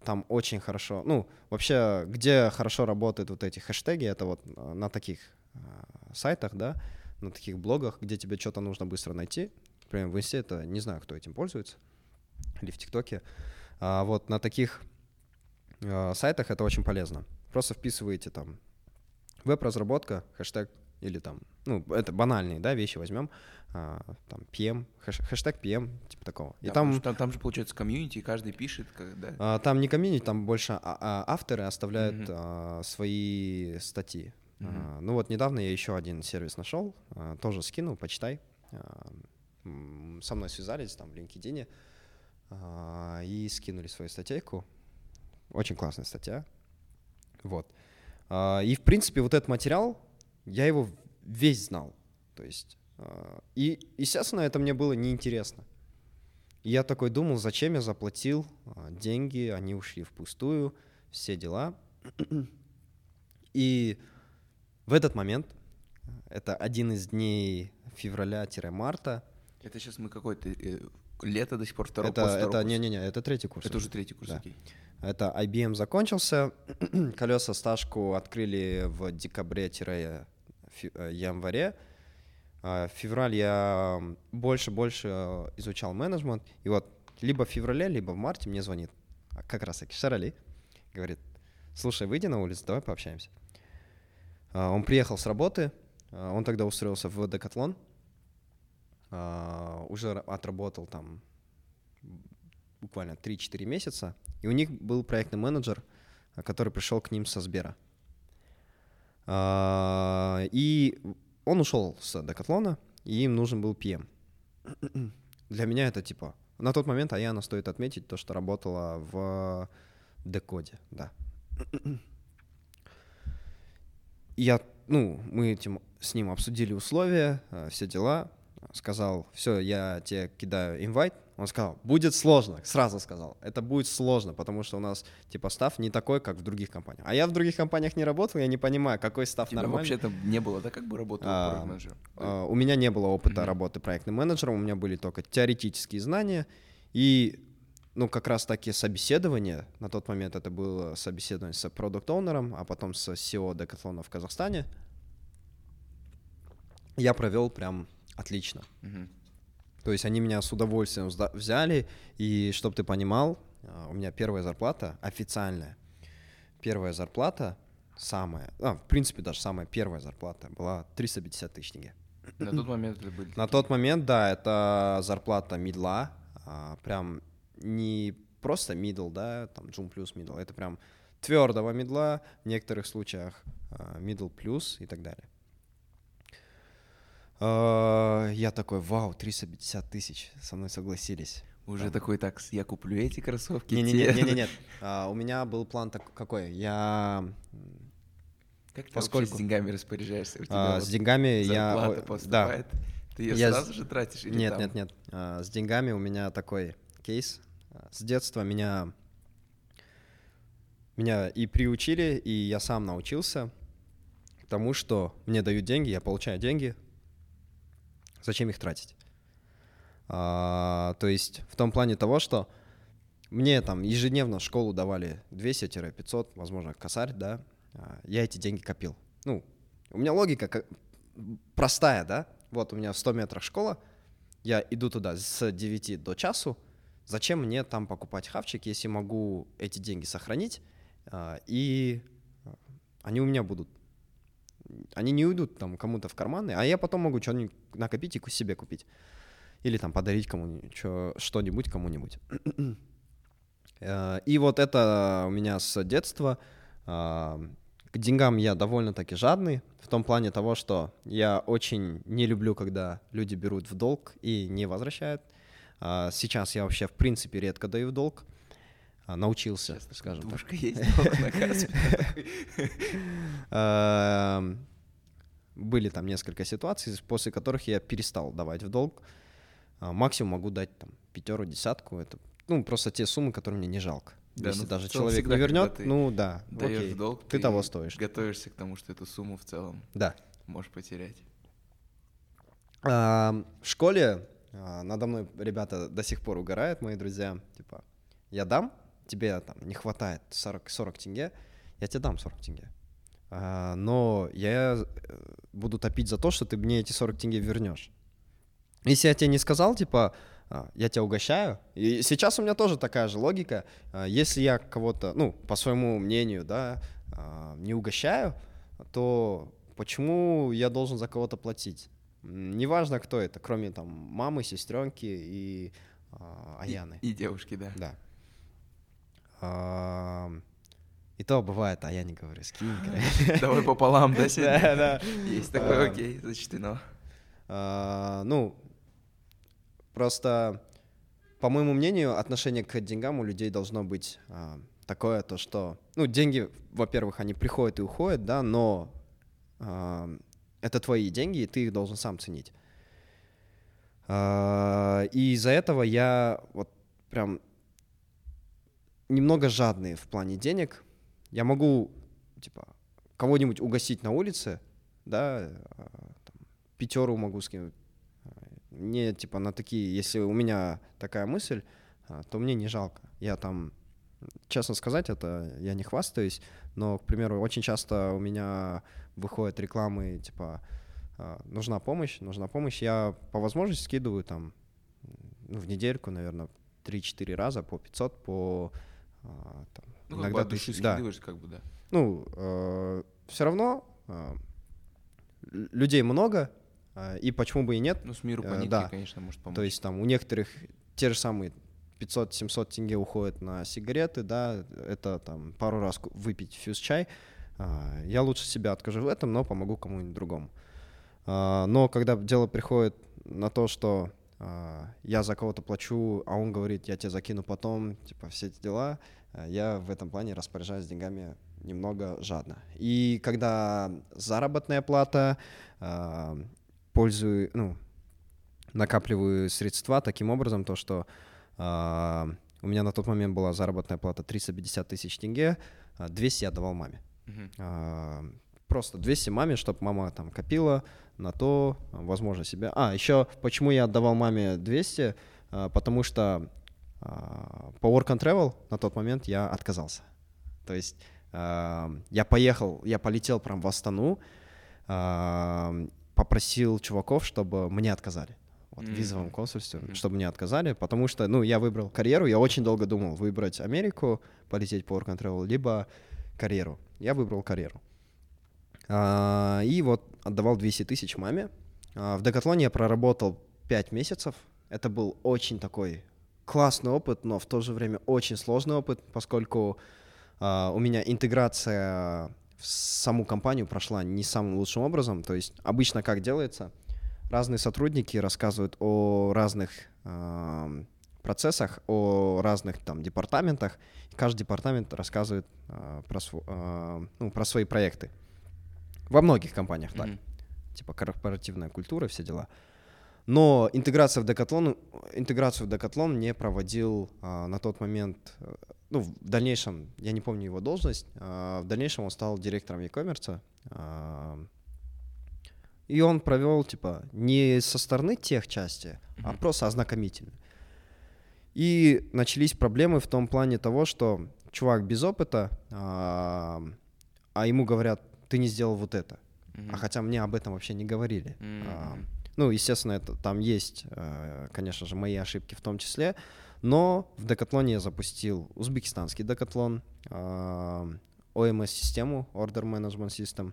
Там очень хорошо. Ну, вообще, где хорошо работают вот эти хэштеги, это вот а, на таких а, сайтах, да, на таких блогах, где тебе что-то нужно быстро найти. Например, в Инсте это не знаю, кто этим пользуется, или в ТикТоке. А вот на таких а, сайтах это очень полезно. Просто вписываете там веб-разработка, хэштег или там, ну, это банальные, да, вещи возьмем, а, там, PM, хэш- хэштег PM, типа такого. И Да, там, потому что там, там же получается комьюнити, и каждый пишет, как, да. а, там не комьюнити, там больше а- а, авторы оставляют Мгм. а, свои статьи. Мгм. А, ну вот недавно я еще один сервис нашел, а, тоже скинул, почитай. А, со мной связались там в LinkedIn а, и скинули свою статейку. Очень классная статья. Вот. А, и в принципе вот этот материал, я его весь знал. То есть, а, и естественно это мне было неинтересно. И я такой думал, зачем я заплатил а, деньги, они ушли впустую, все дела. И в этот момент, это один из дней февраля-марта, Это сейчас мы какой-то э, лето до сих пор второй это, второго это не-не-не, это третий курс. Это уже третий курс, Да. окей. Это IBM закончился, <clears throat> колеса стажку открыли в декабре-январе. А В февраль я больше-больше э, изучал менеджмент, и вот либо в феврале, либо в марте мне звонит а, как раз таки Шарали, говорит, слушай, выйди на улицу, давай пообщаемся. А, Он приехал с работы, он тогда устроился в Декатлон, уже ра- отработал там буквально 3-4 месяца, и у них был проектный менеджер, который пришел к ним со Сбера. А, И он ушел с Декатлона, и им нужен был PM. <clears throat> Для меня это типа... На тот момент Аяна, стоит отметить, то, что работала в Декоде, да. <clears throat> Я, ну, мы этим с ним обсудили условия, э, все дела. Сказал, все, я тебе кидаю инвайт. Он сказал, будет сложно, сразу сказал. Это будет сложно, потому что у нас, типа, став не такой, как в других компаниях. А я в других компаниях не работал, я не понимаю, какой став тебя нормальный. вообще там не было, да, как бы работал А, проект-менеджером? А, У меня не было опыта работы проектным менеджером, у меня были только теоретические знания. И, ну, как раз таки собеседование, на тот момент это было собеседование с продукт оунером а потом с SEO Decathlon в Казахстане. Я провел прям отлично. Мгм. То есть они меня с удовольствием взяли, и чтобы ты понимал, а, у меня первая зарплата официальная. Первая зарплата самая, а, в принципе, даже самая первая зарплата была 350 тысяч тенге. На тот момент это были... На тот момент, да, это зарплата мидла, а, прям не просто мидл, да, там джун плюс мидл, это прям твердого мидла, в некоторых случаях мидл плюс и так далее. А, Я такой, вау, 350 тысяч, со мной согласились. Уже такой, так, я куплю эти кроссовки. Не-не-не, <laughs> нет. А, у меня был план так, какой. Я как ты Поскольку... вообще с деньгами распоряжаешься? У тебя а, вот с деньгами я... поступает, да. ты ее я... сразу же тратишь? Или нет, там? нет, нет, а, с деньгами у меня такой кейс. С детства меня меня и приучили, и я сам научился тому, что мне дают деньги, я получаю деньги, зачем их тратить? А, то есть в том плане того, что мне там ежедневно в школу давали 200-500, возможно, косарь, да, а, я эти деньги копил. Ну, у меня логика простая, да, вот у меня в 100 метрах школа, я иду туда с 9 до часу, зачем мне там покупать хавчик, если могу эти деньги сохранить, а, и они у меня будут. Они не уйдут там кому-то в карманы, а я потом могу что-нибудь накопить и себе купить. Или там подарить кому-нибудь, что-нибудь кому-нибудь. <clears throat> Э, и вот это у меня с детства. А, к деньгам я довольно-таки жадный, в том плане того, что я очень не люблю, когда люди берут в долг и не возвращают. А, сейчас я вообще, в принципе, редко даю в долг. А, научился, Сейчас скажем так. есть <laughs> эм, Были там несколько ситуаций, после которых я перестал давать в долг. А, максимум могу дать там пятеру, десятку. Это ну, просто те суммы, которые мне не жалко. Да, Если ну, даже человек всегда, не вернет, ну да, окей, долг, ты, ты того стоишь. Готовишься к тому, что эту сумму в целом да. можешь потерять. А, в школе а, надо мной ребята до сих пор угорают, мои друзья. Типа, я дам, тебе там не хватает 40, 40 тенге, я тебе дам 40 тенге. А, но я э, буду топить за то, что ты мне эти 40 тенге вернешь. Если я тебе не сказал, типа, а, я тебя угощаю. И сейчас у меня тоже такая же логика. А, если я кого-то, ну, по своему мнению, да, а, не угощаю, то почему я должен за кого-то платить? Неважно, кто это, кроме там мамы, сестренки и а, Аяны. И, и девушки, да. Да. А, и то бывает, а я не говорю, скинь, <laughs> Давай пополам, да, <laughs> Да, да. Есть такое, окей, зачтено. Ну, Просто, по моему мнению, отношение к деньгам у людей должно быть а, такое, то что, ну, деньги, во-первых, они приходят и уходят, да, но а, это твои деньги, и ты их должен сам ценить. А, и из-за этого я вот прям немного жадный в плане денег. Я могу, типа, кого-нибудь угостить на улице, да, а, там, пятеру могу скинуть, мне, типа, на такие, если у меня такая мысль, а, то мне не жалко. Я там, честно сказать, это я не хвастаюсь, но, к примеру, очень часто у меня выходят рекламы, типа, а, нужна помощь, нужна помощь. Я по возможности скидываю там ну, в недельку, наверное, 3-4 раза по 500, по а, там, ну, иногда как бы души да. как бы, да. Ну, э, все равно э, людей много, а, и почему бы и нет? Ну, с миру по э, нитке, да. конечно, может помочь. То есть там у некоторых те же самые 500-700 тенге уходят на сигареты, да, это там пару раз выпить фьюз-чай. А, я лучше себя откажу в этом, но помогу кому-нибудь другому. А, но когда дело приходит на то, что я за кого-то плачу, а он говорит, я тебе закину потом, типа, все эти дела, я в этом плане распоряжаюсь деньгами немного жадно. И когда заработная плата, пользую, ну, накапливаю средства таким образом, то, что у меня на тот момент была заработная плата 350 тысяч тенге, 200 я давал маме. Э, просто 200 маме, чтобы мама там копила на то, возможно, себя. А, еще почему я отдавал маме 200? Э, потому что э, по work and travel на тот момент я отказался. То есть э, я поехал, я полетел прям в Астану, попросил чуваков, чтобы мне отказали. Вот, mm-hmm. в визовом консульстве, mm-hmm. чтобы мне отказали, потому что, ну, я выбрал карьеру, я очень долго думал, выбрать Америку, полететь по work and travel, либо карьеру. Я выбрал карьеру. А, и вот отдавал 200 тысяч маме. А, в Декатлоне я проработал 5 месяцев. Это был очень такой классный опыт, но в то же время очень сложный опыт, поскольку а, у меня интеграция в саму компанию прошла не самым лучшим образом. То есть обычно как делается? Разные сотрудники рассказывают о разных процессах, о разных там департаментах. Каждый департамент рассказывает э, про, э, ну, про свои проекты. Во многих компаниях так. Мгм. Типа корпоративная культура, все дела. Но интеграция в Decathlon, интеграцию в Decathlon не проводил а, на тот момент, э, ну, в дальнейшем, я не помню его должность, а, в дальнейшем он стал директором e-commerce. а, и он провел, типа, не со стороны тех части, а Мгм. просто ознакомительно. И начались проблемы в том плане того, что чувак без опыта, а, а ему говорят, ты не сделал вот это. Мгм. А хотя мне об этом вообще не говорили. А, Мгм. ну, естественно, это, там есть, э, конечно же, мои ошибки в том числе, но в Декатлоне я запустил узбекистанский Декатлон, OMS-систему, Order Management System,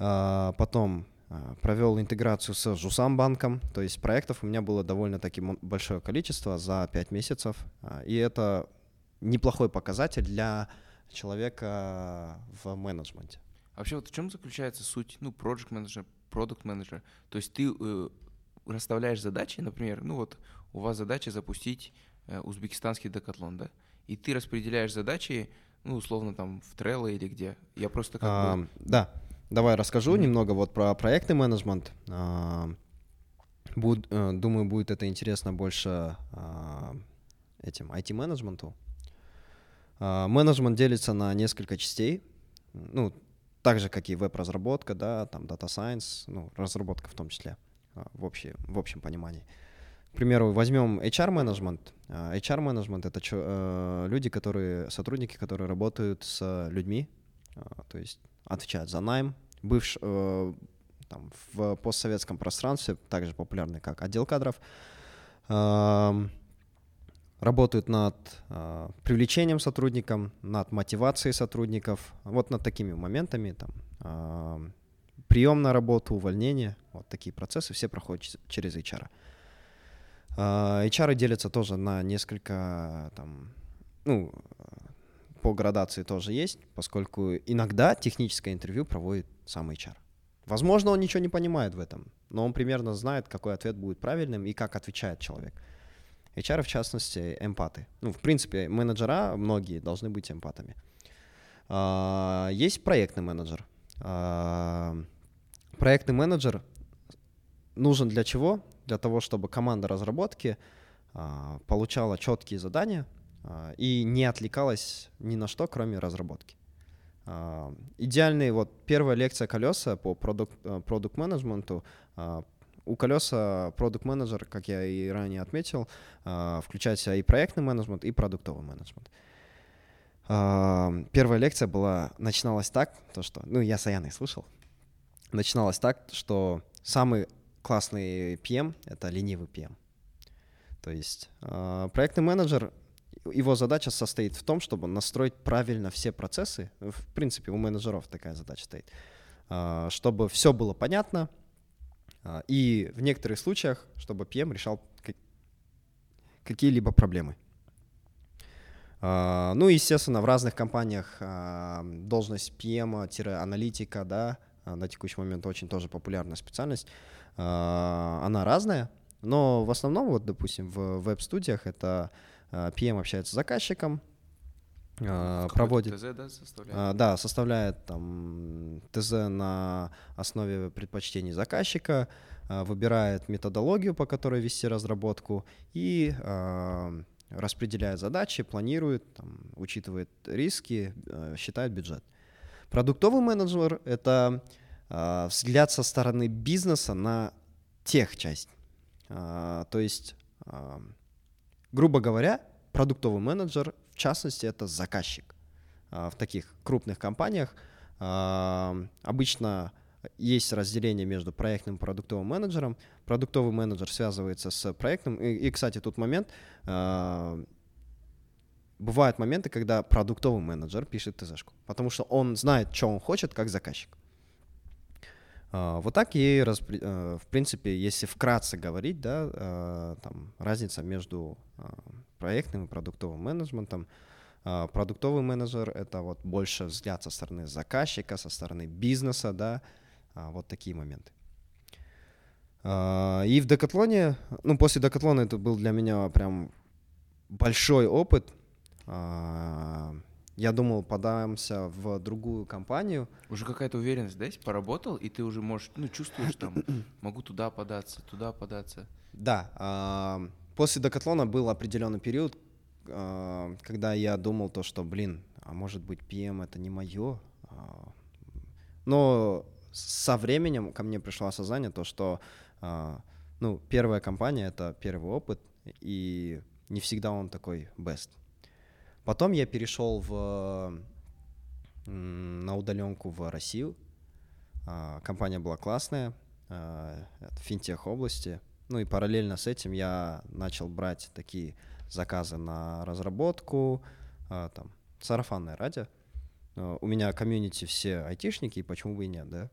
А, потом а, провел интеграцию с Жусам банком, то есть проектов у меня было довольно-таки большое количество за 5 месяцев, а, и это неплохой показатель для человека в менеджменте. Вообще, вот в чем заключается суть, ну, project менеджер, продукт менеджер? То есть ты э, расставляешь задачи, например, ну вот у вас задача запустить э, узбекистанский декатлон, да? И ты распределяешь задачи, ну, условно, там, в Trello или где. Я просто как А, бы... Да, давай расскажу Мгм. немного вот про проектный менеджмент. А, буд- э, думаю, будет это интересно больше а, этим IT-менеджменту. А, Менеджмент делится на несколько частей. Ну, так же, как и веб-разработка, да, там Data Science, ну, разработка в том числе, а, в, общей, в общем понимании. К примеру, возьмем HR-менеджмент. А, HR-менеджмент — это чё- э, люди, которые, сотрудники, которые работают с людьми, а, то есть отвечают за найм. Бывш, э, там, в постсоветском пространстве, также популярный как отдел кадров, работают над а, привлечением сотрудников, над мотивацией сотрудников, вот над такими моментами, там, ам, прием на работу, увольнение, вот такие процессы все проходят через HR. А, HR делятся тоже на несколько, там, ну, по градации тоже есть, поскольку иногда техническое интервью проводит сам HR. Возможно, он ничего не понимает в этом, но он примерно знает, какой ответ будет правильным и как отвечает человек. HR, в частности, эмпаты. Ну, в принципе, менеджера многие должны быть эмпатами. А, Есть проектный менеджер. А, Проектный менеджер нужен для чего? Для того, чтобы команда разработки а, получала четкие задания и не отвлекалась ни на что, кроме разработки. Идеальный, вот первая лекция колеса по продукт менеджменту. У колеса продукт менеджер, как я и ранее отметил, а, включает в себя и проектный менеджмент, и продуктовый менеджмент. А, Первая лекция была, начиналась так, то что, ну, я с Аяной слышал, начиналась так, что самый классный PM — это ленивый PM. То есть а, проектный менеджер, его задача состоит в том, чтобы настроить правильно все процессы. В принципе, у менеджеров такая задача стоит. Чтобы все было понятно, и в некоторых случаях, чтобы PM решал ка- какие-либо проблемы. А, Ну, естественно, в разных компаниях а, должность PM-аналитика, да, а, на текущий момент очень тоже популярная специальность, а, она разная, но в основном, вот, допустим, в веб-студиях это а, PM общается с заказчиком, а, Какой-то проводит... ТЗ, да, составляет? А, Да, составляет там ТЗ на основе предпочтений заказчика, а, выбирает методологию, по которой вести разработку и распределяет задачи, планирует, там, учитывает риски, э, считает бюджет. Продуктовый менеджер — это взгляд со стороны бизнеса на тех часть. То есть, грубо говоря, продуктовый менеджер, в частности, это заказчик. А, В таких крупных компаниях а, обычно есть разделение между проектным и продуктовым менеджером. Продуктовый менеджер связывается с проектным. И, и, кстати, тут момент. а, Бывают моменты, когда продуктовый менеджер пишет ТЗшку, потому что он знает, что он хочет, как заказчик. А, Вот так и, э, в принципе, если вкратце говорить, да, э, там разница между а, проектным и продуктовым менеджментом. А, Продуктовый менеджер — это вот больше взгляд со стороны заказчика, со стороны бизнеса, да, а, вот такие моменты. И в Декатлоне, ну, после Декатлона это был для меня прям большой опыт. Я думал, подамся в другую компанию. Уже какая-то уверенность, да, есть? Поработал, и ты уже можешь, ну, чувствуешь там, <clears throat> могу туда податься, туда податься. Да. а, После Декатлона был определенный период, а, когда я думал то, что, блин, а может быть, PM это не мое. А, Но со временем ко мне пришло осознание то, что ну, первая компания — это первый опыт, и не всегда он такой best. Потом я перешел в, на удаленку в Россию. А, Компания была классная, а, это финтех области. Ну и параллельно с этим я начал брать такие заказы на разработку, а, там, сарафанное радио. А, У меня комьюнити все айтишники, почему бы и нет, да?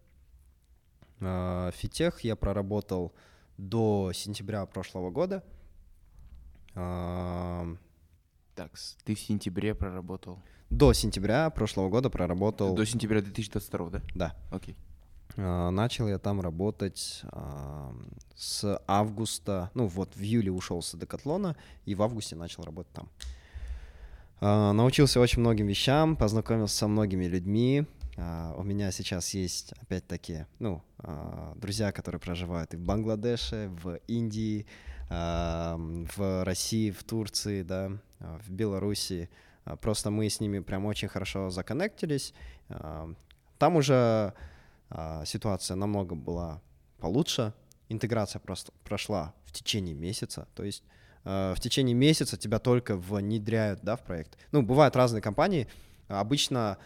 А, Фитех я проработал до сентября прошлого года. Так, ты в сентябре проработал. До сентября прошлого года проработал... До сентября 2022, да? Да. Окей. А, Начал я там работать а, с августа, ну вот в июле ушел с Декатлона, и в августе начал работать там. А, Научился очень многим вещам, познакомился со многими людьми. А, У меня сейчас есть, опять-таки, ну, друзья, которые проживают и в Бангладеше, в Индии, в России, в Турции, да, а, в Беларуси. А, Просто мы с ними прям очень хорошо законнектились. А, Там уже ситуация намного была получше. Интеграция просто прошла в течение месяца. То есть в течение месяца тебя только внедряют да, в проект. Ну, бывают разные компании. Обычно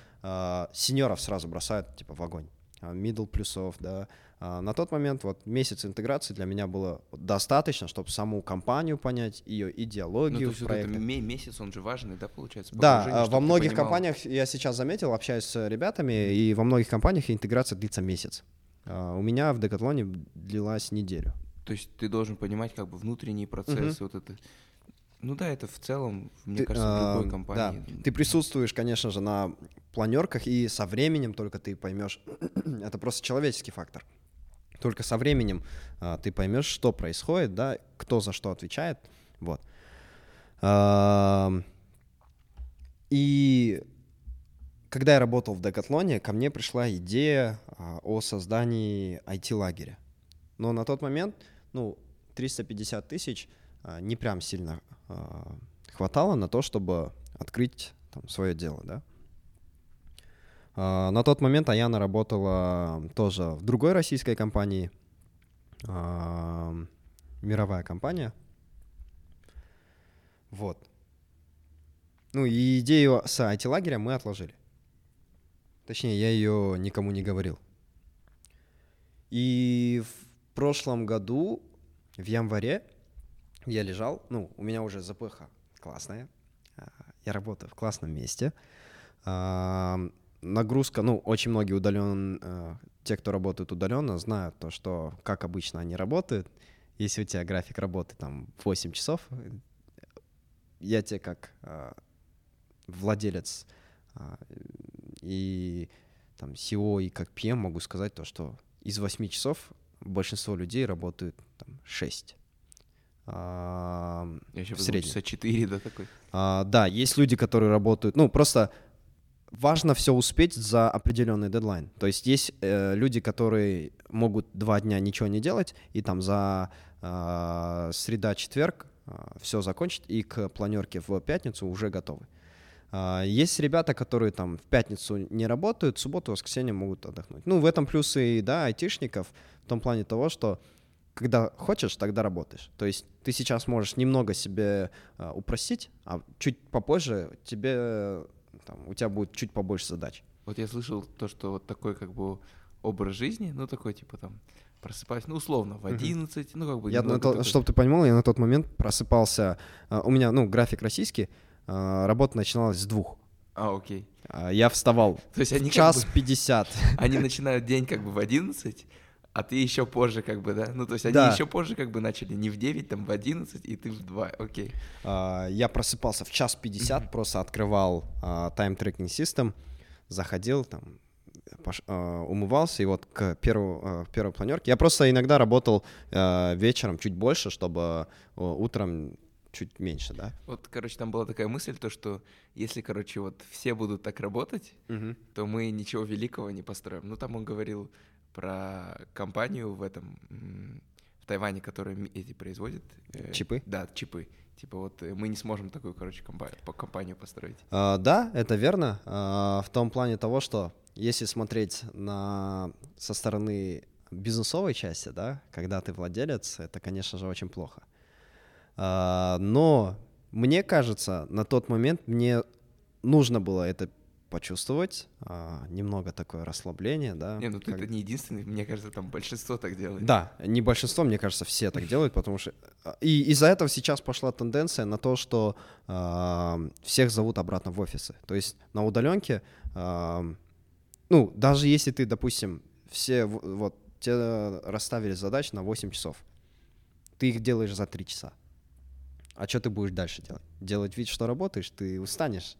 сеньоров сразу бросают типа в огонь. Middle плюсов, да. А, На тот момент вот месяц интеграции для меня было достаточно, чтобы саму компанию понять, ее Ну, то идеологию есть вот этот проекта. ме- месяц, он же важный, да, получается? Да, а, во многих компаниях, я сейчас заметил, общаюсь с ребятами, и во многих компаниях интеграция длится месяц. А, У меня в Декатлоне длилась неделю. То есть ты должен понимать как бы внутренние процессы, вот это. Ну да, это в целом, мне Ты, кажется, в любой Да, компании. ты присутствуешь, конечно же, на планерках, и со временем только ты поймешь, <clears throat> это просто человеческий фактор. Только со временем а, ты поймешь, что происходит, да, кто за что отвечает, вот. Ам, И когда я работал в Декатлоне, ко мне пришла идея а, о создании IT-лагеря. Но на тот момент, ну, 350 тысяч а, не прям сильно а, хватало на то, чтобы открыть там, свое дело, да. А, На тот момент Аяна работала тоже в другой российской компании, а, мировая компания. Вот. Ну и идею с IT-лагеря мы отложили. Точнее, я ее никому не говорил. И в прошлом году, в январе, я лежал, ну, у меня уже ЗПХ классная, а, я работаю в классном месте. Нагрузка, ну, очень многие удален, э, те, кто работают удаленно, знают то, что, как обычно они работают. Если у тебя график работы там 8 часов, э, я тебе как а, владелец а, и там SEO и как PM могу сказать то, что из 8 часов большинство людей работают там 6. А, Я еще в среднем. часа 4, да, такой. а, да, есть люди, которые работают, ну, просто важно все успеть за определенный дедлайн. То есть есть э, люди, которые могут два дня ничего не делать, и там за а, среда-четверг все закончить, и к планерке в пятницу уже готовы. А, Есть ребята, которые там в пятницу не работают, в субботу, воскресенье могут отдохнуть. Ну, в этом плюсы, да, айтишников, в том плане того, что когда хочешь, тогда работаешь. То есть ты сейчас можешь немного себе а, упростить, а чуть попозже тебе, там, у тебя будет чуть побольше задач. Вот я слышал то, что вот такой как бы образ жизни, ну такой типа там просыпаюсь, ну условно, в Мгм. 11, ну как бы Я на то- чтобы ты понимал, я на тот момент просыпался, а, у меня, ну, график российский, а, работа начиналась с двух. А, окей. А, Я вставал <laughs> То есть они в как час бы- пятьдесят. <laughs> Они начинают день как бы в 11, а ты еще позже как бы, да? Ну, то есть они Да. еще позже как бы начали, не в 9, там в 11, и ты в 2, окей. А, Я просыпался в час пятьдесят, просто открывал time-tracking system, заходил там, пош- а, умывался, и вот к первому, а, первой планерке. Я просто иногда работал а, вечером чуть больше, чтобы утром чуть меньше, да? Вот, короче, там была такая мысль, то, что если, короче, вот все будут так работать, Мгм. то мы ничего великого не построим. Ну, там он говорил про компанию в этом, в Тайване, которая эти производит. э, Чипы? Да, чипы. Типа вот э, мы не сможем такую, короче, компа- по- компанию построить. А, да, это верно. А, в том плане того, что если смотреть на со стороны бизнесовой части, да, когда ты владелец, это, конечно же, очень плохо. А, но мне кажется, на тот момент мне нужно было это почувствовать, а, немного такое расслабление, да. Не, ну ты как- это не единственный, мне кажется, там большинство так делает. Да, не большинство, мне кажется, все так делают, потому что... а, И из-за этого сейчас пошла тенденция на то, что а, всех зовут обратно в офисы. То есть на удаленке, а, ну, даже если ты, допустим, все, вот, тебе расставили задач на 8 часов, ты их делаешь за 3 часа. А что ты будешь дальше делать? Делать вид, что работаешь, ты устанешь,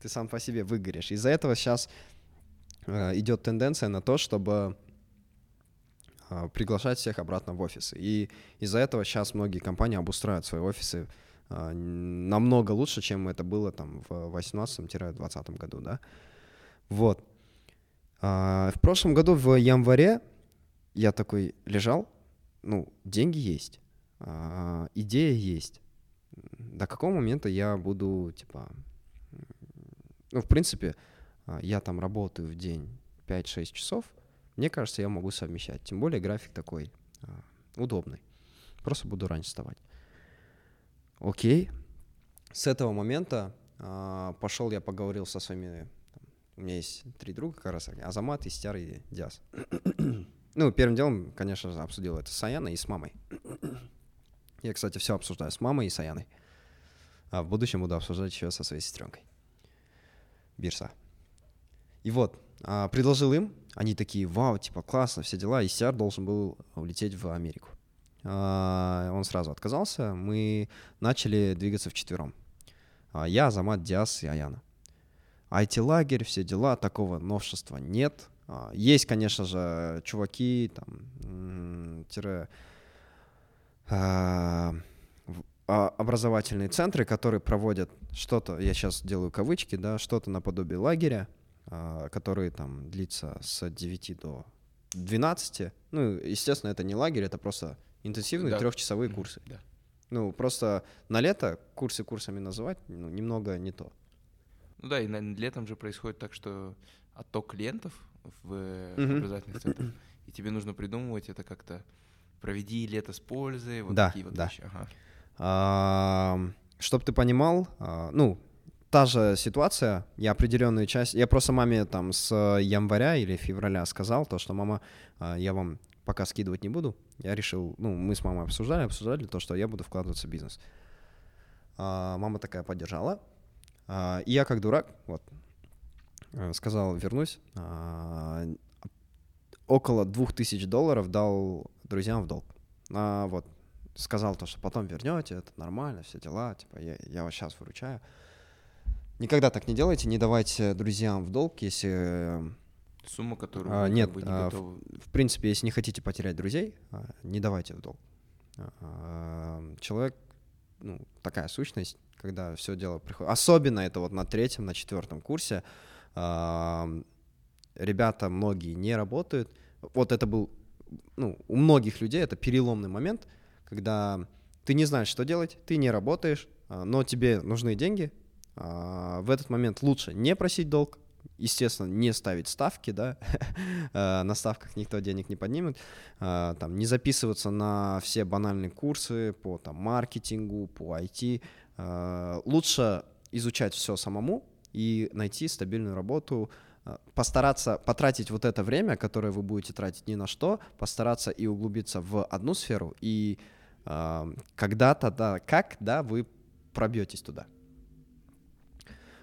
ты сам по себе выгоришь. Из-за этого сейчас идет тенденция на то, чтобы а, приглашать всех обратно в офисы. И из-за этого сейчас многие компании обустраивают свои офисы н- намного лучше, чем это было там в 18-20 году, да. Вот. А, В прошлом году в январе я такой лежал, ну, деньги есть, а, идея есть. До какого момента я буду, типа, ну, в принципе, а, я там работаю в день 5-6 часов, мне кажется, я могу совмещать. Тем более график такой а, удобный. Просто буду раньше вставать. Окей. С этого момента а, пошел, я поговорил со своими... у меня есть три друга как раз, Азамат, Истяр и Диас. <clears throat> ну, первым делом, конечно же, обсудил это с Аяной и с мамой. я, кстати, все обсуждаю с мамой и с Аяной. А в будущем буду обсуждать еще со своей сестренкой. Бирса. И вот, а, предложил им, они такие, вау, типа, классно, все дела, и Сиар должен был улететь в Америку. А, Он сразу отказался, мы начали двигаться вчетвером. А, Я, Азамат, Диас и Аяна. IT-лагерь, все дела, такого новшества нет. Есть, конечно же, чуваки, там, тире, образовательные центры, которые проводят что-то, я сейчас делаю кавычки, да, что-то наподобие лагеря, а, который там длится с 9 до 12. Ну, естественно, это не лагерь, это просто интенсивные Да. трехчасовые курсы. Да. Ну, просто на лето курсы курсами называть ну, немного не то. Ну да, и на, летом же происходит так, что отток клиентов в Мгм. образовательных центрах, и тебе нужно придумывать это как-то. Проведи лето с пользой, вот Да, такие вот да. вещи. Ага. Чтобы ты понимал, а, ну, та же ситуация, я определенную часть, я просто маме там с января или февраля сказал, то, что мама, а, я вам пока скидывать не буду, я решил, ну, мы с мамой обсуждали, обсуждали то, что я буду вкладываться в бизнес. А, Мама такая поддержала, и я как дурак, вот, э, сказал, вернусь, около двух тысяч долларов дал друзьям в долг. А, вот, сказал то, что потом вернете, это нормально, все дела, типа, я, я вас сейчас выручаю. Никогда так не делайте, не давайте друзьям в долг, если, э, Сумма, которую А, нет, не а, в- готовы. в принципе, если не хотите потерять друзей, а, не давайте в долг. А, Человек, ну, такая сущность, когда все дело приходит. Особенно это вот на третьем, на четвертом курсе. а, Ребята многие не работают. Вот это был, ну, у многих людей это переломный момент, когда ты не знаешь, что делать, ты не работаешь, а, но тебе нужны деньги. А, В этот момент лучше не просить долг, естественно, не ставить ставки, да, Э, <laughs> на ставках никто денег не поднимет, А, там, не записываться на все банальные курсы по там, маркетингу, по IT. А, Лучше изучать все самому и найти стабильную работу, а, постараться потратить вот это время, которое вы будете тратить ни на что, постараться и углубиться в одну сферу, и а, когда-то, да, как, да, вы пробьетесь туда.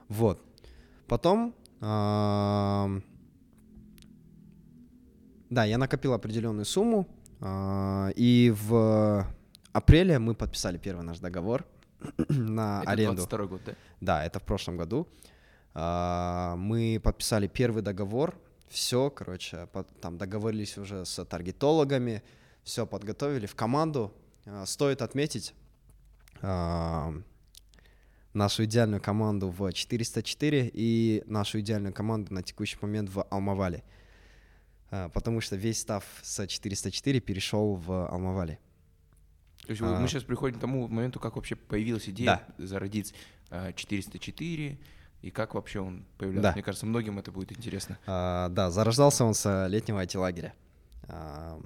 Вот. Потом, да, я накопил определенную сумму, а, и в апреле мы подписали первый наш договор <clears throat> на Это аренду. 22 год, да? Да, это в прошлом году. А, Мы подписали первый договор. Все, короче, там договорились уже с таргетологами, все подготовили в команду. А, Стоит отметить, а, нашу идеальную команду в 404 и нашу идеальную команду на текущий момент в Алмавале. А, потому что весь став с 404 перешел в Алмавале. То есть а... мы сейчас приходим к тому моменту, как вообще появилась идея да. зародить 404, и как вообще он появлялся. Да. Мне кажется, многим это будет интересно. А, да, зарождался он с летнего IT-лагеря. А,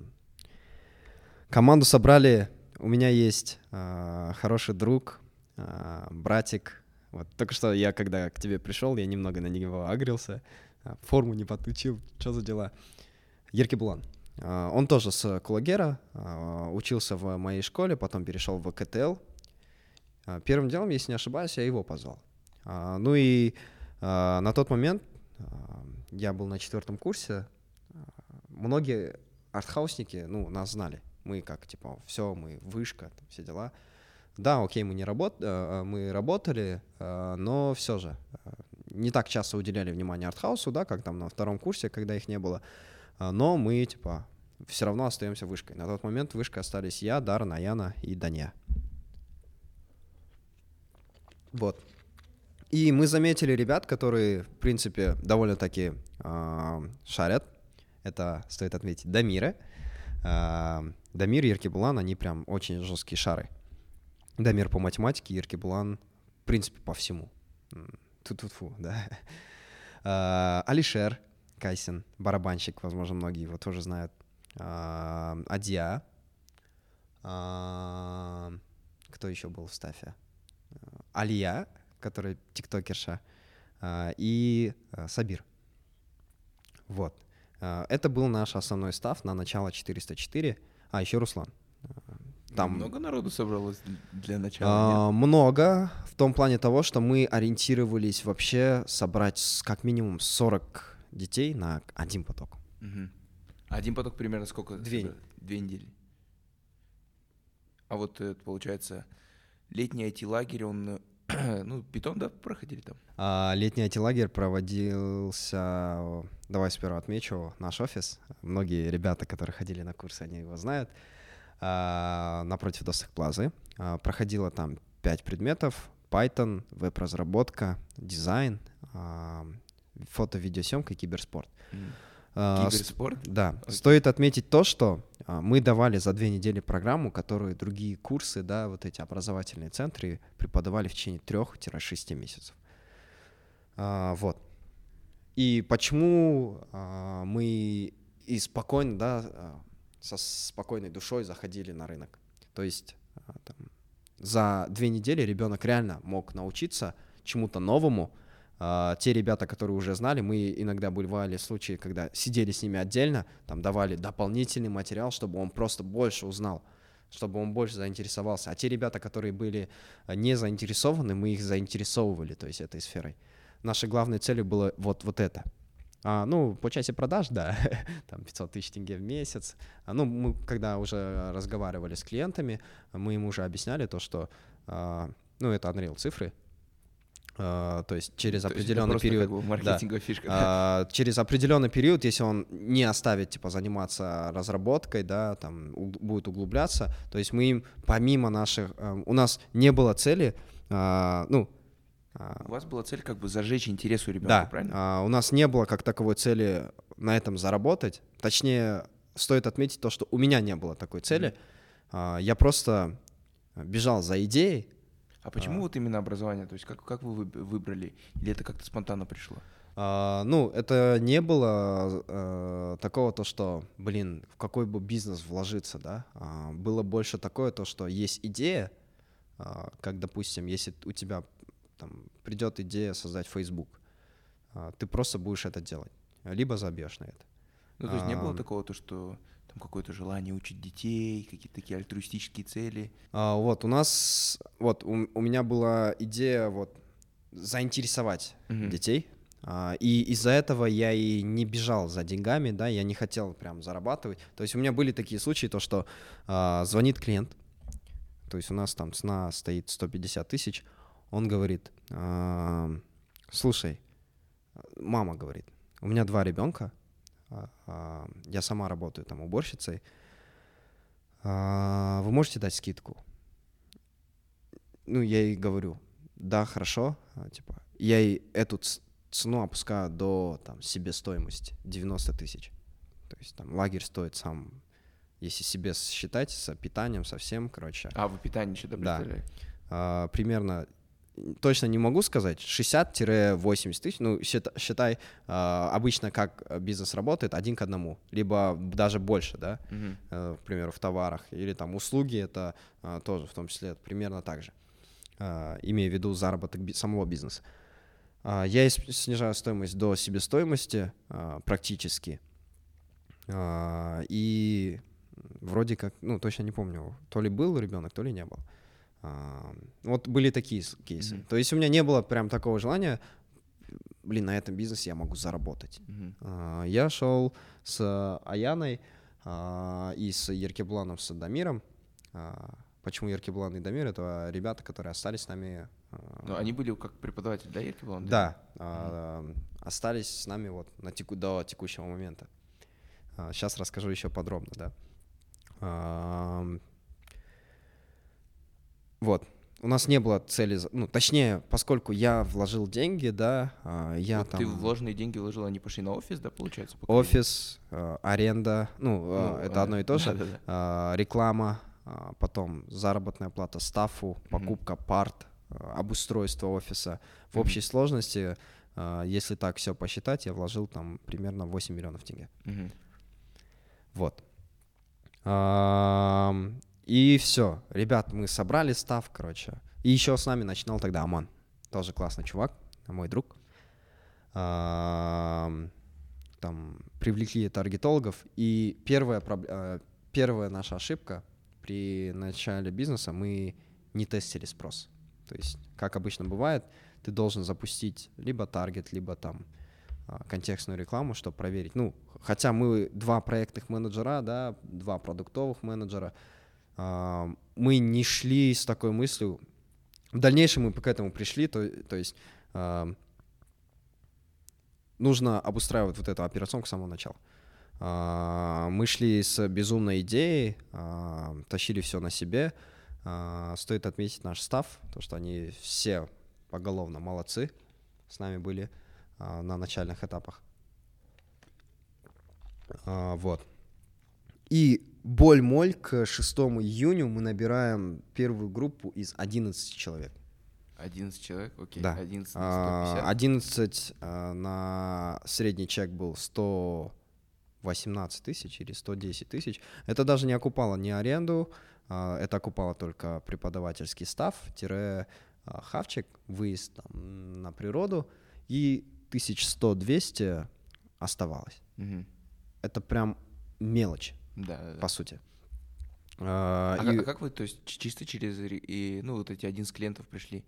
команду собрали, у меня есть а, хороший друг, а, братик. Вот только что я, когда к тебе пришел, я немного на него агрился, а, форму не подключил, что за дела. Ерки Булан. А, он тоже с Кулагера, а, учился в моей школе, потом перешел в КТЛ. А, первым делом, если не ошибаюсь, я его позвал. А, ну и а, на тот момент а, я был на четвертом курсе. Многие артхаусники, ну, нас знали. Мы как, типа, все, мы вышка, все дела. Да, окей, мы не работ... мы работали, но все же не так часто уделяли внимание артхаусу, да, как там на втором курсе, когда их не было. Но мы, типа, все равно остаемся вышкой. На тот момент вышкой остались я, Дар, Наяна и Даня. Вот. И мы заметили ребят, которые, в принципе, довольно-таки э, шарят. Это, стоит отметить, Дамиры. Э, Дамир и Еркебулан, они прям очень жесткие шары. Дамир по математике, Еркебулан, в принципе, по всему. Ту-ту-фу, <laughs> да. Э, Алишер Кайсин, барабанщик, возможно, многие его тоже знают. Э, Адия. Э, кто еще был в стафе? Алия, который тиктокерша, а, и а, Сабир. Вот. А, это был наш основной став на начало 404. А, еще Руслан. Там много народу собралось для начала? А, много, в том плане того, что мы ориентировались вообще собрать как минимум 40 детей на один поток. Угу. Один поток примерно сколько? Две. Две недели. А вот это получается летний IT-лагерь, он <clears throat> ну, питон, да, проходили там? А, летний IT-лагерь проводился, давай сперва отмечу, наш офис. Многие ребята, которые ходили на курсы, они его знают. А, напротив Досок Плазы. А, проходило там пять предметов. Python, веб-разработка, дизайн, а, фото-видеосъемка и киберспорт. Mm. А, Киберспорт? Да. Окей. Стоит отметить то, что а, мы давали за две недели программу, которую другие курсы, да, вот эти образовательные центры преподавали в течение трех-шести месяцев. А, вот. И почему мы и спокойно, да, со спокойной душой заходили на рынок. То есть там, за две недели ребенок реально мог научиться чему-то новому, Uh, те ребята, которые уже знали, мы иногда бывали случаи, когда сидели с ними отдельно, там давали дополнительный материал, чтобы он просто больше узнал, чтобы он больше заинтересовался. А те ребята, которые были а, не заинтересованы, мы их заинтересовывали, то есть этой сферой. Нашей главной целью было вот, вот это. А, ну, по части продаж, да, <laughs> там 500 тысяч тенге в месяц. А, ну, мы, когда уже разговаривали с клиентами, мы им уже объясняли то, что, а, ну, это Unreal цифры, Uh, то есть через то определенный есть период, как бы да, фишка. Uh, через определенный период, если он не оставит типа заниматься разработкой, да, там у, будет углубляться, то есть мы им помимо наших, uh, у нас не было цели, ну у вас была цель как бы зажечь интерес у ребенка, да, правильно? у нас не было как таковой цели на этом заработать, точнее стоит отметить то, что у меня не было такой цели, mm-hmm. я просто бежал за идеей, а почему а. вот именно образование? То есть как, как вы выбрали? Или это как-то спонтанно пришло? А, ну, это не было а, такого то, что, блин, в какой бы бизнес вложиться, да? А, было больше такое то, что есть идея, а, как, допустим, если у тебя там придет идея создать Facebook, а, ты просто будешь это делать, либо забьешь на это. Ну, то есть не было такого, то, что там какое-то желание учить детей, какие-то такие альтруистические цели? А, вот у нас, вот у, у меня была идея вот заинтересовать угу. детей, а, и из-за этого я и не бежал за деньгами, да, я не хотел прям зарабатывать. То есть у меня были такие случаи, то что а, звонит клиент, то есть у нас там цена стоит 150 тысяч, он говорит, а, слушай, мама говорит, у меня два ребенка, я сама работаю там уборщицей, а, вы можете дать скидку? ну, я ей говорю, да, хорошо, а, типа, я ей эту цену опускаю до, там, себестоимости 90 тысяч. То есть там лагерь стоит сам, если себе считать, с питанием, совсем, короче. А, вы питание что-то Да. А, примерно точно не могу сказать, 60-80 тысяч, ну, считай, а, обычно как бизнес работает один к одному, либо даже больше, да, uh-huh. к примеру, в товарах, или там услуги, это а, тоже в том числе примерно так же, имея в виду заработок самого бизнеса. Я снижаю стоимость до себестоимости практически, и вроде как, ну, точно не помню, то ли был ребенок, то ли не был. Вот были такие кейсы. Mm-hmm. То есть у меня не было прям такого желания, блин, на этом бизнесе я могу заработать. Mm-hmm. Я шел с Аяной а, и с Еркебланом, с Дамиром. А, почему Еркеблан и Дамир? Это ребята, которые остались с нами. Но они были как преподаватели, да, Еркеблан? Да, mm-hmm. остались с нами вот на теку, до текущего момента. Сейчас расскажу еще подробно, да. Вот. У нас не было цели, ну, точнее, поскольку я вложил деньги, да, а, я вот там... Ты вложенные деньги вложил, они пошли на офис, да, получается? Офис, э, аренда, ну, ну это э, одно и то же, да, да, да. реклама, а, потом заработная плата стафу, покупка mm-hmm. парт, обустройство офиса. В mm-hmm. общей сложности, если так все посчитать, я вложил там примерно 8 миллионов тенге. Mm-hmm. Вот. И все, ребят, мы собрали став, короче. И еще с нами начинал тогда Аман, тоже классный чувак, мой друг. Там привлекли таргетологов, и первая, э, первая наша ошибка при начале бизнеса, мы не тестили спрос. То есть, как обычно бывает, ты должен запустить либо таргет, либо там а, контекстную рекламу, чтобы проверить. Ну, хотя мы два проектных менеджера, да, два продуктовых менеджера, мы не шли с такой мыслью. В дальнейшем мы к этому пришли, то, то есть а, нужно обустраивать вот эту операционку с самого начала. А, мы шли с безумной идеей, тащили все на себе. Стоит отметить наш став, то что они все поголовно молодцы с нами были на начальных этапах. Вот. И боль-моль к 6 июню мы набираем первую группу из 11 человек. 11 человек? Окей. Да. 11 на 150. 11 а, на средний чек был 118 тысяч или 110 тысяч. Это даже не окупало ни аренду, а, это окупало только преподавательский став, тире а, хавчик, выезд там, на природу, и 1100-200 оставалось. Угу. Это прям мелочь. Да, да, по сути. А, а, и... а как вы, то есть чисто через, и, ну вот эти 11 клиентов пришли,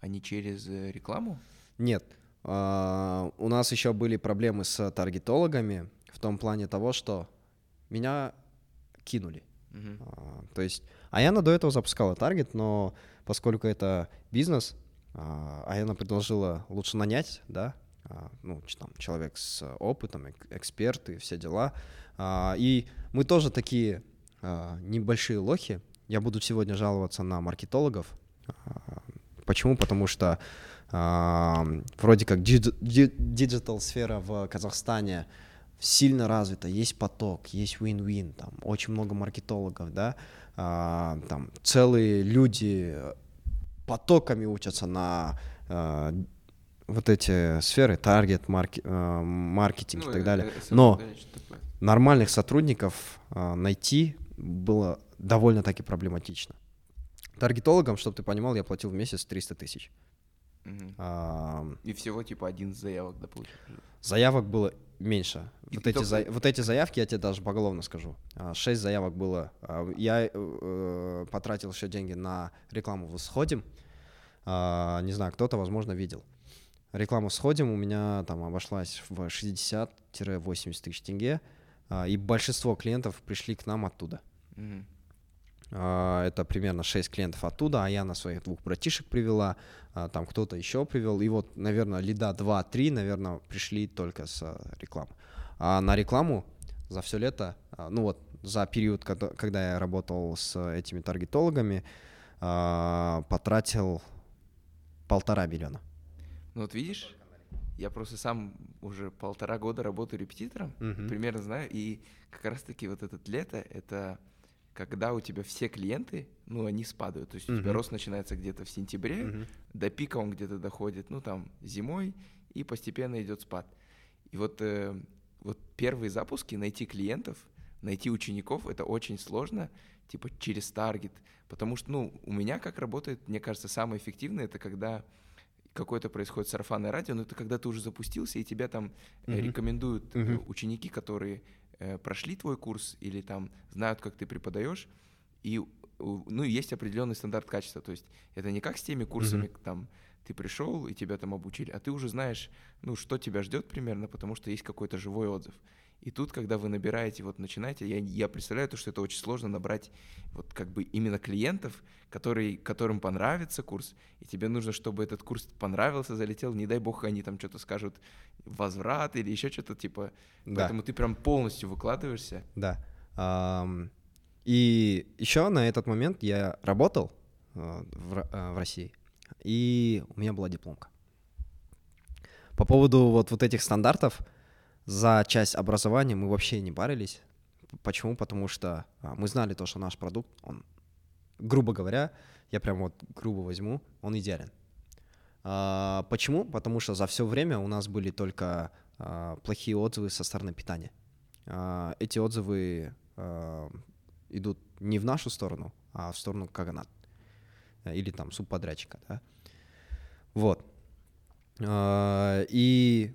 они через э, рекламу? Нет, а, у нас еще были проблемы с таргетологами в том плане того, что меня кинули. Uh-huh. А, то есть Аяна до этого запускала таргет, но поскольку это бизнес, а, Аяна предложила лучше нанять, да, ну, там, человек с опытом, эксперты, все дела. А, и мы тоже такие а, небольшие лохи. Я буду сегодня жаловаться на маркетологов. Почему? Потому что вроде как digital сфера в Казахстане сильно развита, есть поток, есть win-win, там очень много маркетологов, да, там целые люди потоками учатся на вот эти сферы, таргет, марки, э, маркетинг ну, и так далее. Но нормальных сотрудников э, найти было довольно-таки проблематично. Таргетологам, чтобы ты понимал, я платил в месяц 300 тысяч. Угу. А, и всего типа один заявок, получается? Заявок было меньше. И вот, эти только... за... вот эти заявки, я тебе даже поголовно скажу. А, шесть заявок было. А, я э, э, потратил еще деньги на рекламу в «Сходим». А, не знаю, кто-то, возможно, видел рекламу сходим у меня там обошлась в 60-80 тысяч тенге, а, и большинство клиентов пришли к нам оттуда. Mm-hmm. Это примерно 6 клиентов оттуда, а я на своих двух братишек привела, а, там кто-то еще привел, и вот, наверное, лида 2-3, наверное, пришли только с рекламы. А на рекламу за все лето, ну вот за период, когда я работал с этими таргетологами, а, потратил полтора миллиона. Ну вот видишь, я просто сам уже полтора года работаю репетитором, Мгм. примерно знаю, и как раз-таки вот этот лето — это когда у тебя все клиенты, ну, они спадают. То есть у тебя рост начинается где-то в сентябре, Мгм. до пика он где-то доходит, ну, там, зимой, и постепенно идет спад. И вот, э, вот первые запуски, найти клиентов, найти учеников, это очень сложно, типа через таргет, потому что, ну, у меня как работает, мне кажется, самое эффективное, это когда какое-то происходит сарафанное радио, но это когда ты уже запустился, и тебя там Мгм. рекомендуют Мгм. ученики, которые э, прошли твой курс или там знают, как ты преподаешь, и ну, есть определенный стандарт качества. То есть это не как с теми курсами, там ты пришел и тебя там обучили, а ты уже знаешь, ну, что тебя ждет примерно, потому что есть какой-то живой отзыв. И тут, когда вы набираете, вот начинаете, я, я представляю то, что это очень сложно набрать вот как бы именно клиентов, которые, которым понравится курс, и тебе нужно, чтобы этот курс понравился, залетел, не дай бог они там что-то скажут, возврат или еще что-то типа. Да. Поэтому ты прям полностью выкладываешься. Да. Ам, И еще на этот момент я работал э, в э, в России, и у меня была дипломка. По поводу вот, вот этих стандартов, за часть образования мы вообще не парились. Почему? Потому что а, мы знали то, что наш продукт, он, грубо говоря, я прям вот грубо возьму, он идеален. А, Почему? Потому что за все время у нас были только а, плохие отзывы со стороны питания. Эти отзывы идут не в нашу сторону, а в сторону Каганат э, или там субподрядчика, да. Вот. И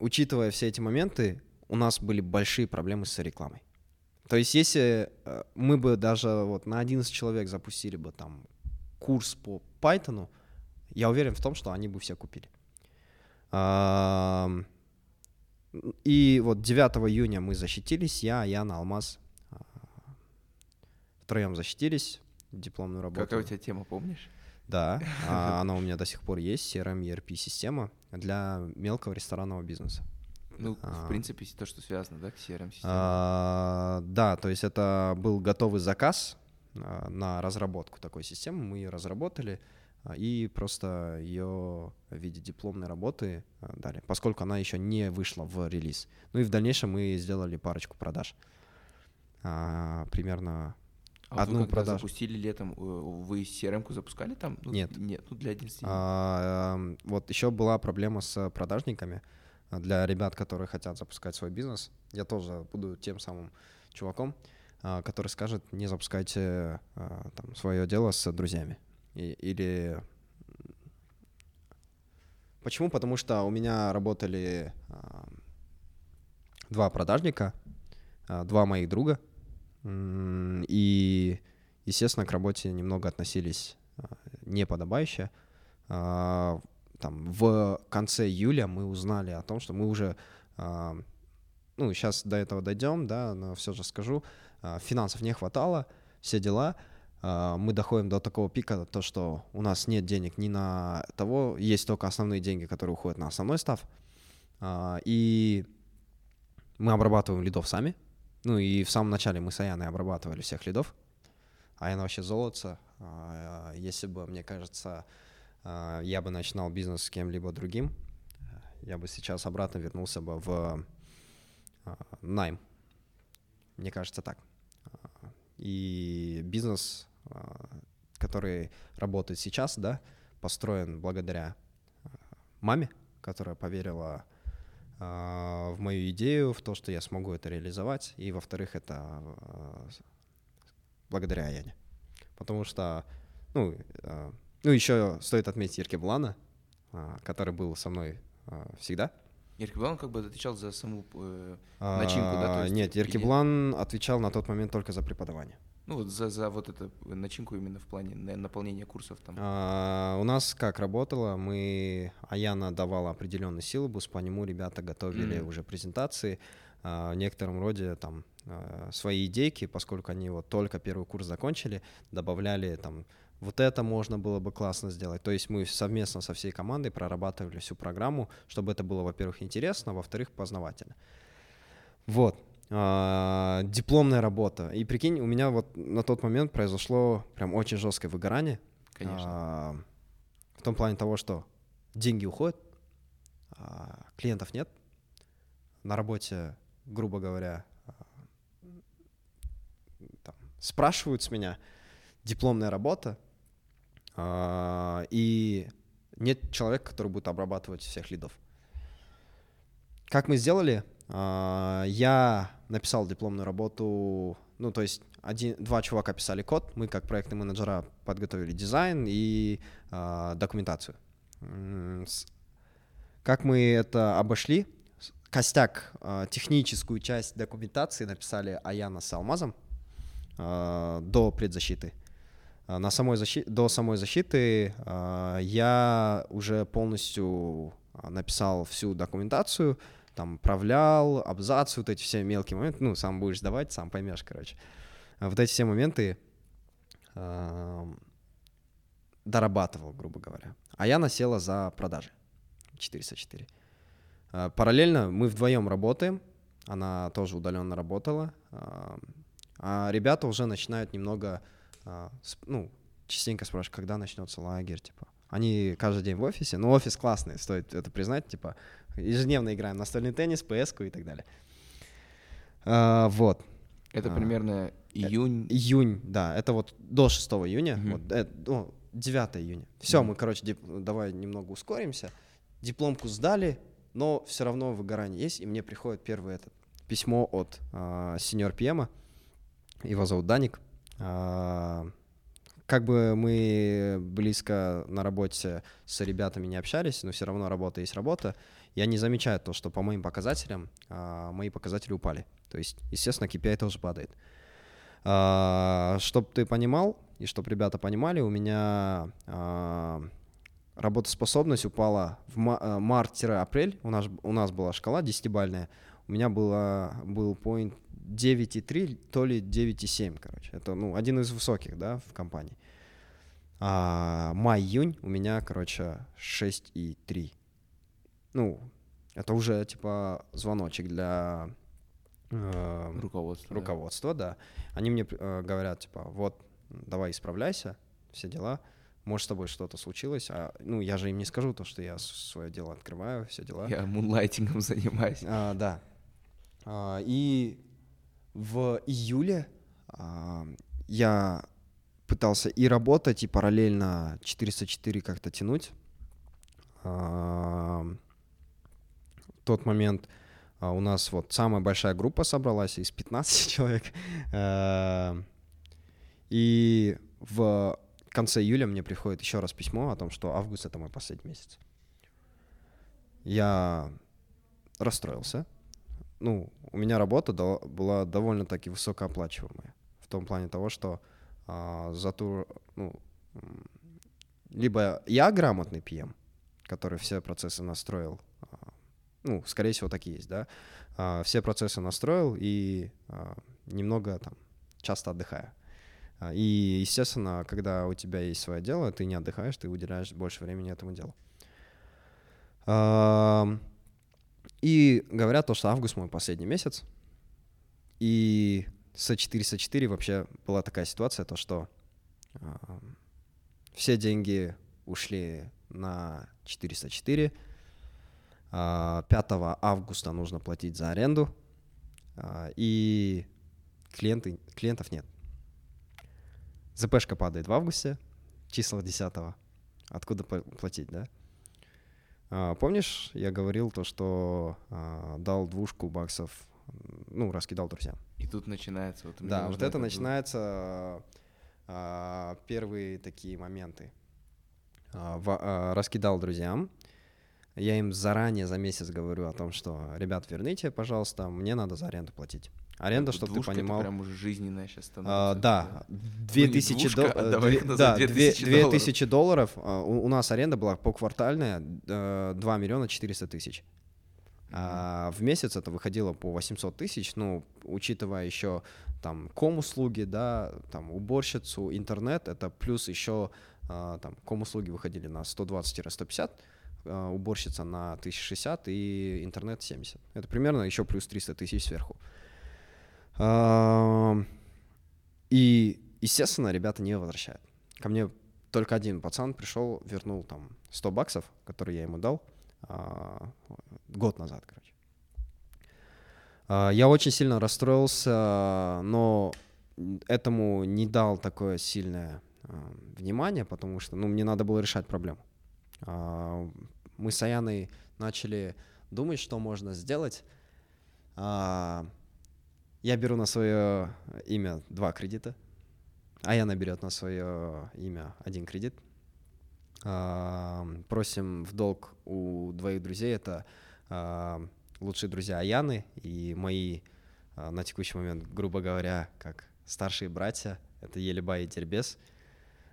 учитывая все эти моменты, у нас были большие проблемы с рекламой. То есть если э, мы бы даже вот на 11 человек запустили бы там курс по Python, я уверен в том, что они бы все купили. И вот 9 июня мы защитились, я, Яна, Алмаз, а, втроем защитились, дипломную работу. Какая у тебя тема, помнишь? Да, <laughs> а, она у меня до сих пор есть, CRM ERP-система для мелкого ресторанного бизнеса. Ну, А. в принципе, то, что связано, да, к CRM-системе. А, Да, то есть это был готовый заказ а, на разработку такой системы, мы ее разработали а, и просто ее в виде дипломной работы а, дали, поскольку она еще не вышла в релиз. Ну и в дальнейшем мы сделали парочку продаж. А, Примерно А одну вы когда продажу. запустили летом, э, вы CRM-ку запускали там? Ну, Нет. Нет, ну для 11 дней. А, эм, вот еще была проблема с продажниками а, для ребят, которые хотят запускать свой бизнес. Я тоже буду тем самым чуваком, а, который скажет, не запускайте там, свое дело с друзьями. И- или Почему? Потому что у меня работали два продажника, два моих друга, и, естественно, к работе немного относились а, неподобающе. А, Там в конце июля мы узнали о том, что мы уже, а, ну, сейчас до этого дойдем, да, но все же скажу, финансов не хватало, все дела. Мы доходим до такого пика, то, что у нас нет денег ни на того, есть только основные деньги, которые уходят на основной став. И мы обрабатываем лидов сами. Ну и в самом начале мы с Аяной обрабатывали всех лидов. Аяна вообще золото. А, Если бы, мне кажется, а, я бы начинал бизнес с кем-либо другим, я бы сейчас обратно вернулся бы в а, найм. Мне кажется так. И бизнес, который работает сейчас, да, построен благодаря маме, которая поверила в мою идею, в то, что я смогу это реализовать, и во-вторых, это а, благодаря Аяне. Потому что, ну, а, ну еще стоит отметить Еркеблана, а, который был со мной а, всегда. Еркеблан как бы отвечал за саму э, Начинку, да, А, есть Нет, или- Еркеблан отвечал на тот момент только за преподавание. Ну вот за, за вот эту начинку именно в плане на- наполнения курсов там. А, У нас как работало, мы, Аяна давала определенный силабус, по нему ребята готовили Мгм. уже презентации, а, в некотором роде там а, свои идейки, поскольку они вот только первый курс закончили, добавляли там вот это можно было бы классно сделать. То есть мы совместно со всей командой прорабатывали всю программу, чтобы это было, во-первых, интересно, во-вторых, познавательно. Вот. А, дипломная работа. И прикинь, у меня вот на тот момент произошло прям очень жесткое выгорание. Конечно. А, в том плане того, что деньги уходят, а, клиентов нет, на работе, грубо говоря, а, там, спрашивают с меня дипломная работа, а, и нет человека, который будет обрабатывать всех лидов. Как мы сделали? Я написал дипломную работу, ну, то есть один, два чувака писали код, мы как проектные менеджера подготовили дизайн и э, документацию. Как мы это обошли? Костяк, э, техническую часть документации написали Аяна с Алмазом э, до предзащиты. На самой защи... До самой защиты э, я уже полностью написал всю документацию, там, правлял, абзацы, вот эти все мелкие моменты, ну, сам будешь сдавать, сам поймешь, короче. А вот эти все моменты дорабатывал, грубо говоря. А я насела за продажи 404. Э, параллельно мы вдвоем работаем, она тоже удаленно работала, а ребята уже начинают немного, э, ну, частенько спрашивают, когда начнется лагерь, типа. Они каждый день в офисе, но офис классный, стоит это признать, типа, ежедневно играем настольный теннис, ps и так далее. А, вот. Это а, примерно июнь? Э, июнь, да. Это вот до 6 июня, угу. вот, э, ну, 9 июня. Все, угу. мы, короче, дип, давай немного ускоримся. Дипломку сдали, но все равно выгорание есть, и мне приходит первое это письмо от э, сеньор Пьема, его зовут Даник. Э, как бы мы близко на работе с ребятами не общались, но все равно работа есть работа я не замечаю то, что по моим показателям а, мои показатели упали. То есть, естественно, KPI тоже падает. А, чтобы ты понимал, и чтобы ребята понимали, у меня а, работоспособность упала в а, март-апрель. У нас, у нас была шкала 10-бальная. У меня было, был point 9,3, то ли 9,7, короче. Это ну, один из высоких, да, в компании. А, май-июнь у меня, короче, 6,3 ну, это уже типа звоночек для э, руководства. Руководства, да. да. Они мне э, говорят, типа, вот, давай исправляйся, все дела. Может, с тобой что-то случилось, а ну я же им не скажу то, что я свое дело открываю, все дела. Я мунлайтингом <laughs> занимаюсь. А, да. А, и в июле а, я пытался и работать, и параллельно 404 как-то тянуть. А, тот момент а, у нас вот самая большая группа собралась из 15 <laughs> человек. И в конце июля мне приходит еще раз письмо о том, что август — это мой последний месяц. Я расстроился. Ну, у меня работа была довольно-таки высокооплачиваемая. В том плане того, что а, за ту, ну, либо я грамотный PM, который все процессы настроил а, ну, скорее всего, такие есть, да, а, все процессы настроил и а, немного там часто отдыхаю. И, естественно, когда у тебя есть свое дело, ты не отдыхаешь, ты уделяешь больше времени этому делу. И говорят то, что август мой последний месяц. И с 404 вообще была такая ситуация, то что все деньги ушли на 404, 5 а, августа нужно платить за аренду, а, и клиенты, клиентов нет. ЗПшка падает в августе, числа 10 Откуда платить, да? А, помнишь, я говорил то, что дал двушку баксов, ну, раскидал друзьям. И тут начинается вот. Да, вот это, начинается первые такие моменты. раскидал друзьям, я им заранее за месяц говорю о том, что, ребят, верните, пожалуйста, мне надо за аренду платить. Аренда, чтобы ты понимал. Это прям уже жизненная сейчас становится. А, да, 2000 ну, долларов. Да, 2000 долларов. А, у, у нас аренда была поквартальная 2 э, миллиона 400 тысяч. А в месяц это выходило по 800 тысяч, ну, учитывая еще там ком-услуги, да, там уборщицу, интернет, это плюс еще а, там ком-услуги выходили на 120-150 а, уборщица на 1060 и интернет 70. Это примерно еще плюс 300 тысяч сверху. А, И, естественно, ребята не возвращают. Ко мне только один пацан пришел, вернул там 100 баксов, которые я ему дал год назад, короче. А, Я очень сильно расстроился, но этому не дал такое сильное а, внимание, потому что, ну, мне надо было решать проблему. А, Мы с Аяной начали думать, что можно сделать. А, Я беру на свое имя два кредита, Аяна берет на свое имя один кредит. Просим в долг у двоих друзей. Это лучшие друзья Аяны и мои а, на текущий момент, грубо говоря, как старшие братья. Это Елебай и Дербес.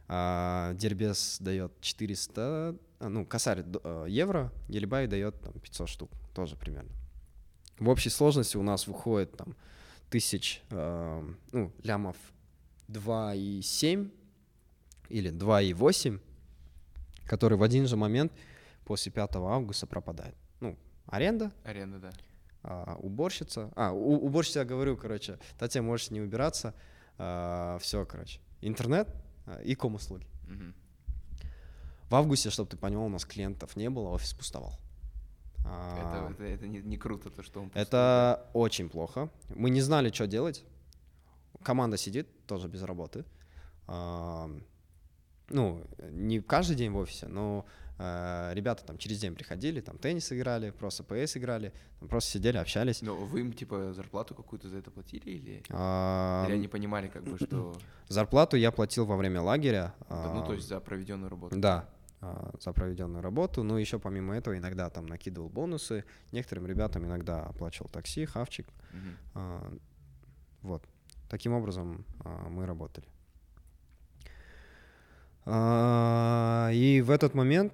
А, Дербес дает 400, а, ну, косарь а, евро, Елебай дает там 500 штук, тоже примерно. В общей сложности у нас выходит там тысяч, ну, лямов 2,7 или 2,8, который в один же момент после 5 августа пропадает. Ну, аренда, Аренда, да. а, уборщица. А, у- уборщица, я говорю, короче, Татья, можешь не убираться. все, короче. Интернет а, и ком-услуги. В августе, чтобы ты понимал, у нас клиентов не было, офис пустовал. А, Это, это, это не, не круто, то, что он пустой, Это очень плохо. Мы не знали, что делать. Команда сидит тоже без работы. А, Ну, не каждый день в офисе, но э, ребята там через день приходили, там теннис играли, просто ПС играли, там просто сидели, общались. Но вы им, типа, зарплату какую-то за это платили или... А, Или они понимали, как бы, что... <clears throat> Зарплату я платил во время лагеря. Да, Ну, а, то есть за проведенную работу. Да, а, за проведенную работу. Ну, еще помимо этого иногда там накидывал бонусы. Некоторым ребятам иногда оплачивал такси, хавчик. А, Вот. Таким образом а, мы работали. А, И в этот момент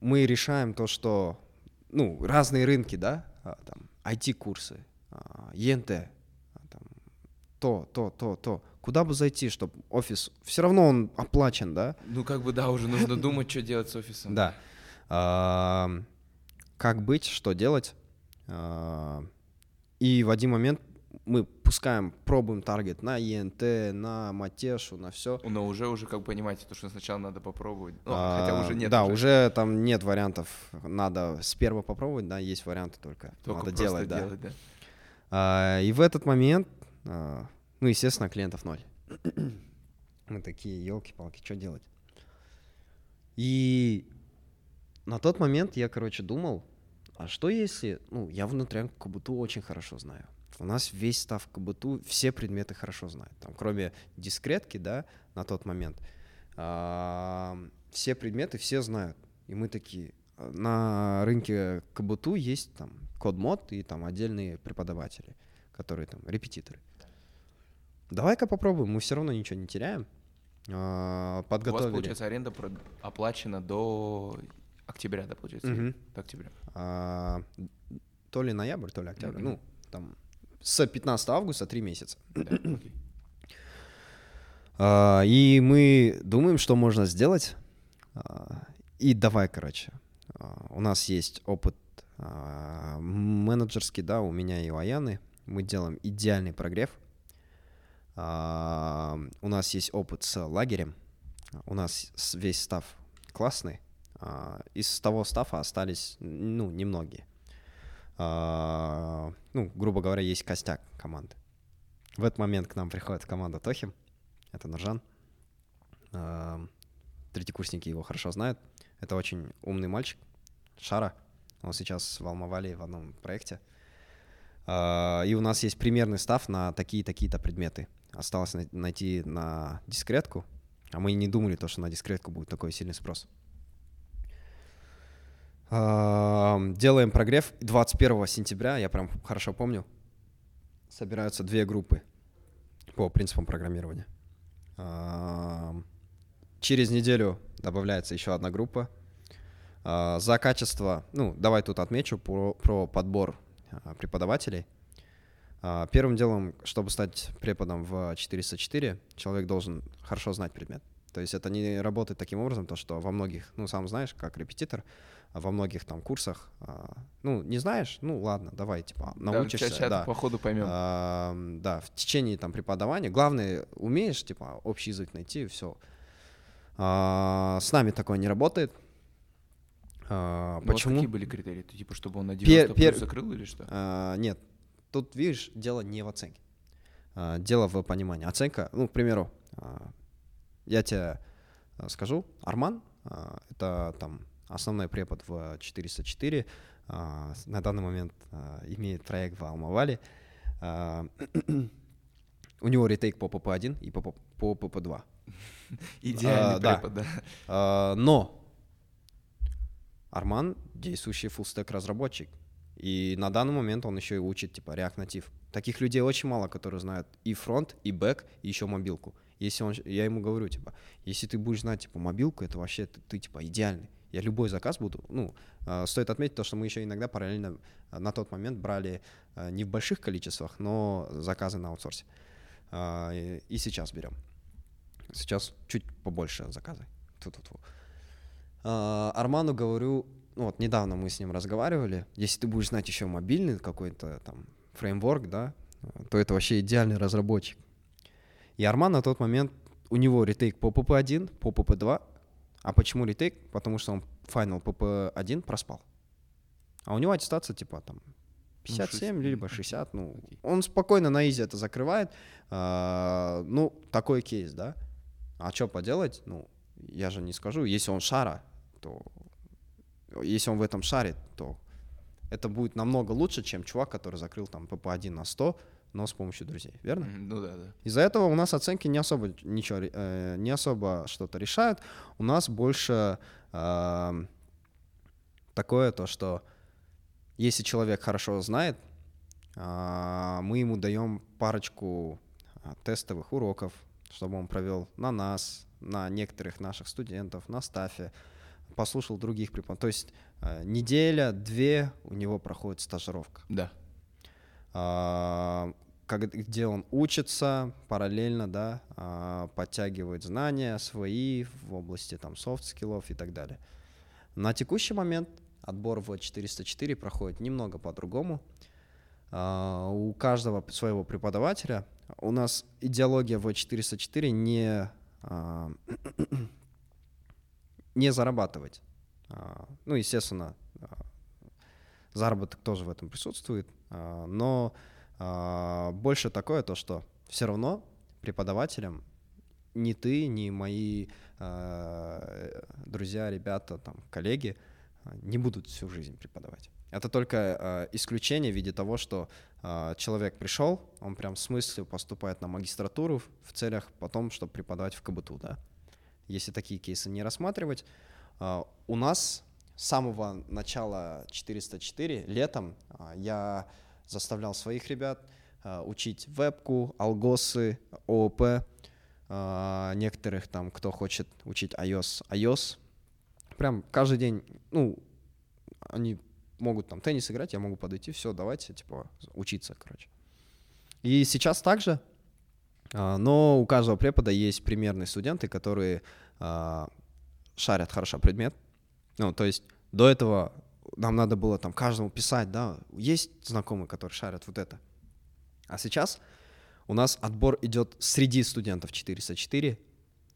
мы решаем то, что, ну, разные рынки, да, а, там, IT-курсы, ЕНТ, а, там, то, то, то, то. Куда бы зайти, чтобы офис, все равно он оплачен, да? Ну, как бы, да, уже нужно думать, что делать с офисом. Да. Как быть, что делать? И в один момент мы пускаем, пробуем таргет на ЕНТ, на Матешу, на все. Но уже, уже, как понимаете, то, что сначала надо попробовать. Ну, хотя уже нет. А, Да, уже там нет вариантов. Надо с первого попробовать, да, есть варианты только. Только надо делать, да. делать, да. А, И в этот момент, а, ну, естественно, клиентов ноль. <clears throat> Мы такие, елки-палки, что делать? И на тот момент я, короче, думал, а что если, ну, я внутрянку КБТУ очень хорошо знаю. У нас весь став КБТУ, все предметы хорошо знают. Там, кроме дискретки, да, на тот момент, а, все предметы все знают. И мы такие, а, на рынке КБТУ есть там код-мод и там отдельные преподаватели, которые там репетиторы. Давай-ка попробуем, мы все равно ничего не теряем. А, У вас, Подготовили. получается, аренда оплачена до октября, да, получается? Мгм. До октября. А, то ли ноябрь, то ли октябрь. Мгм. Ну, там с 15 августа три месяца. Да. <clears throat> А, и мы думаем, что можно сделать. А, и давай, короче. А, у нас есть опыт а, менеджерский, да, у меня и у Аяны. Мы делаем идеальный прогрев. А, у нас есть опыт с лагерем. У нас весь став классный. А, из того стафа остались, ну, немногие. А, ну, грубо говоря, есть костяк команды. В этот момент к нам приходит команда Тохим. Это Нуржан. А, Третьекурсники его хорошо знают. Это очень умный мальчик. Шара. Он сейчас в Алмавале в одном проекте. А, И у нас есть примерный став на такие-такие-то предметы. Осталось най- найти на дискретку. А мы не думали, то, что на дискретку будет такой сильный спрос. Делаем прогрев. 21 сентября, я прям хорошо помню, собираются две группы по принципам программирования. Через неделю добавляется еще одна группа. А, За качество, ну, давай тут отмечу про, про подбор а, преподавателей. А, Первым делом, чтобы стать преподом в 404, человек должен хорошо знать предмет. То есть это не работает таким образом, то что во многих, ну сам знаешь, как репетитор, во многих там курсах, а, ну не знаешь, ну ладно, давай типа научишься, да, да, по ходу поймем. А, да, в течение там преподавания, главное умеешь типа общий язык найти, все. А, с нами такое не работает. А, Ну, вот почему? какие были критерии? Ты, типа, чтобы он на Пер- 90 пер- плюс закрыл или что? А, нет, тут видишь, дело не в оценке, А, дело в понимании. Оценка, ну, к примеру, а, я тебе а, скажу, Арман, это там основной препод в 404, а, на данный момент а, имеет проект в Алмавале. А, <clears throat> У него retake по ПП-1 и по, по ПП-2. <laughs> Идеальный а, да. препод, да. А, Но Арман действующий fullstack разработчик. И на данный момент он еще и учит типа React Native. Таких людей очень мало, которые знают и фронт, и бэк, и еще мобилку. Если он, я ему говорю, типа, если ты будешь знать типа мобилку, это вообще ты, ты, типа идеальный. Я любой заказ буду, ну, э, стоит отметить то, что мы еще иногда параллельно э, на тот момент брали э, не в больших количествах, но заказы на аутсорсе. И, сейчас берем. Сейчас чуть побольше заказы. А, Арману говорю, ну вот недавно мы с ним разговаривали, если ты будешь знать еще мобильный какой-то там фреймворк, да, то это вообще идеальный разработчик. И Арман на тот момент, у него ретейк по PP1, по PP2. А почему ретейк? Потому что он Final PP1 проспал. А у него аттестация типа там 57 шесть- либо 60, ну, он спокойно на изи это закрывает. А, ну, такой кейс, да. А что поделать? Ну, я же не скажу. Если он шара, то... Если он в этом шарит, то это будет намного лучше, чем чувак, который закрыл там ПП-1 на 100, но с помощью друзей, верно? Ну да, да. Из-за этого у нас оценки не особо ничего, э, не особо что-то решают. У нас больше эм, такое то, что если человек хорошо знает, а, мы ему даем парочку а, тестовых уроков, чтобы он провел на нас, на некоторых наших студентов, на staff е, послушал других преподавателей. То есть э, неделя-две у него проходит стажировка Да. А, как- где он учится параллельно, да, а, подтягивает знания свои в области там софт-скиллов и так далее. На текущий момент отбор в 404 проходит немного по-другому. А, У каждого своего преподавателя. У нас идеология в 404 не, <clears throat> не зарабатывать. Ну, естественно, заработок тоже в этом присутствует, но а, больше такое то, что все равно преподавателям ни ты, ни мои а, друзья, ребята, там, коллеги а, не будут всю жизнь преподавать. Это только а, исключение в виде того, что а, человек пришел, он прям с мыслью поступает на магистратуру в- в целях потом, чтобы преподавать в КБТУ, да. Если такие кейсы не рассматривать, а, у нас с самого начала 404 летом а, я заставлял своих ребят а, учить вебку, алгосы, ООП, а, некоторых там, кто хочет учить iOS, iOS. Прям каждый день, ну, они могут там теннис играть, я могу подойти, все, давайте, типа, учиться, короче. И сейчас также, но у каждого препода есть примерные студенты, которые шарят хорошо предмет. Ну, то есть до этого нам надо было там каждому писать, да, есть знакомые, которые шарят вот это. А сейчас у нас отбор идет среди студентов 404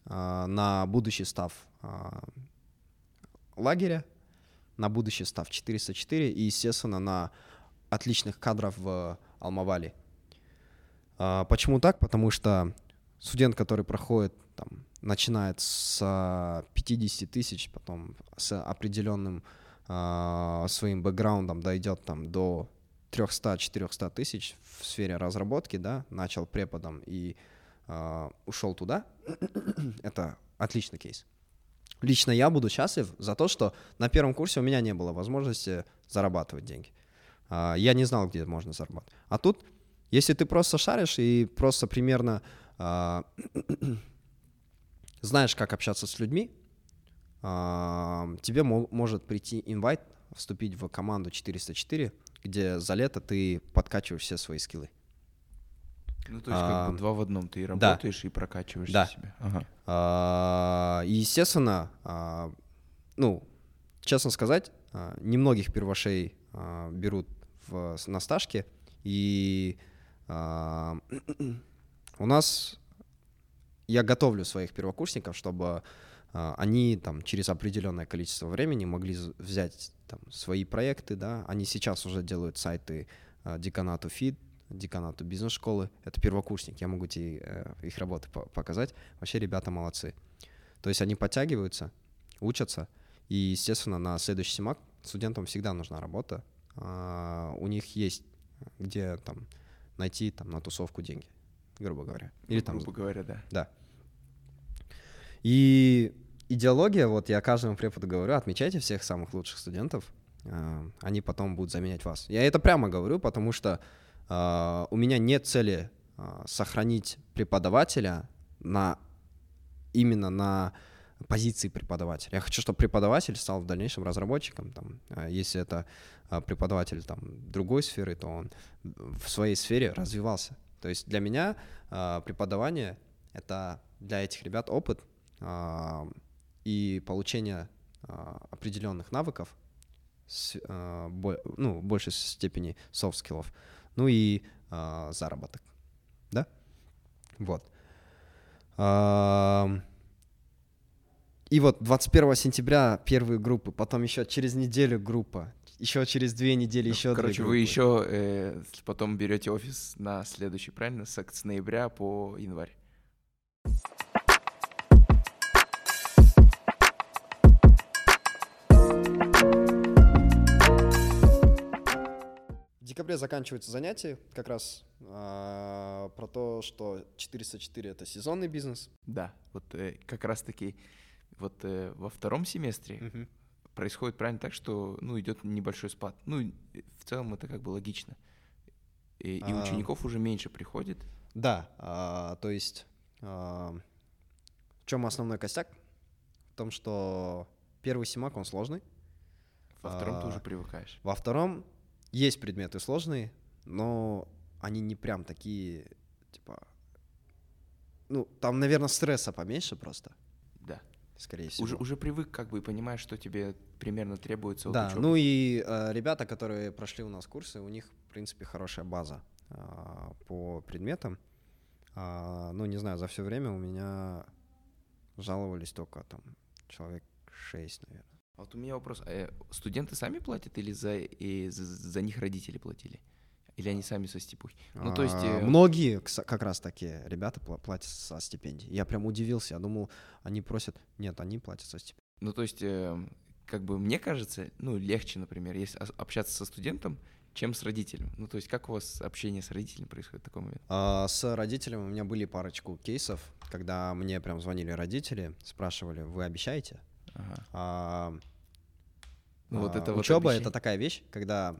а, на будущий став а, лагеря, на будущий став 404 и, естественно, на отличных кадров в Алмавале. А, Почему так? Потому что студент, который проходит, там, начинает с а, 50 тысяч, потом с определенным а, своим бэкграундом дойдет там до 300-400 тысяч в сфере разработки, да, начал преподом и а, ушел туда, <clears throat> это отличный кейс. Лично я буду счастлив за то, что на первом курсе у меня не было возможности зарабатывать деньги. А, Я не знал, где можно зарабатывать. А тут, если ты просто шаришь и просто примерно а, <clears throat> знаешь, как общаться с людьми, тебе мо- может прийти инвайт, вступить в команду 404, где за лето ты подкачиваешь все свои скиллы. Ну, то есть как А, бы два в одном. Ты и да. работаешь, и прокачиваешь Да. себя. Ага. А, И, естественно, а, ну, честно сказать, а, немногих первошей а, берут в, на стажке, и а, <clears throat> у нас я готовлю своих первокурсников, чтобы а, они там через определенное количество времени могли взять там свои проекты, да, они сейчас уже делают сайты а, деканату ФИД, деканату бизнес-школы, это первокурсник, я могу тебе э, их работы по- показать, вообще ребята молодцы. То есть они подтягиваются, учатся, и, естественно, на следующий семак студентам всегда нужна работа. А, у них есть где там найти там на тусовку деньги, грубо говоря. Или там Грубо говоря, да. да. И идеология, вот я каждому преподу говорю, отмечайте всех самых лучших студентов, а, они потом будут заменять вас. Я это прямо говорю, потому что а, у меня нет цели а, сохранить преподавателя на именно на позиции преподавателя. Я хочу, чтобы преподаватель стал в дальнейшем разработчиком. Там, если это преподаватель там, другой сферы, то он в своей сфере развивался. То есть для меня а, преподавание — это для этих ребят опыт а, и получение а, определенных навыков, с- а, бо- ну, в большей степени софт-скиллов, ну и а, заработок. Да? Вот. И вот 21 сентября первые группы, потом еще через неделю группа, еще через две недели еще Ну, две Короче, вы еще э, потом берете офис на следующий, правильно? С, с ноября по январь. В декабре заканчиваются занятия, как раз а, про то, что 404 это сезонный бизнес. Да, вот э, как раз-таки вот э, во втором семестре происходит правильно так, что ну идет небольшой спад. Ну в целом это как бы логично. И, и А. учеников уже меньше приходит. Да, а, то есть а, в чем основной костяк? В том, что первый семак, он сложный. Во втором ты А. уже привыкаешь. Во втором есть предметы сложные, но они не прям такие, типа... Ну, там, наверное, стресса поменьше просто. Скорее всего. Уже, уже привык, как бы, и понимаешь, что тебе примерно требуется Да, учебы. ну и э, ребята, которые прошли у нас курсы, у них, в принципе, хорошая база а, по предметам. А, ну, не знаю, за все время у меня жаловались только там человек 6, наверное. А Вот у меня вопрос. э, студенты сами платят или за, и за, за них родители платили? Или они сами со стипухи? Ну, то есть... А, э, Многие как раз такие ребята пла- платят со стипендий. Я прям удивился, я думал, они просят... Нет, они платят со стипендий. Ну, то есть, э, как бы мне кажется, ну, легче, например, если общаться со студентом, чем с родителем. Ну, то есть, как у вас общение с родителем происходит в такой момент? А, С родителями у меня были парочку кейсов, когда мне прям звонили родители, спрашивали, вы обещаете? Ага. А, Ну, вот а, это вот учеба обещание. это такая вещь, когда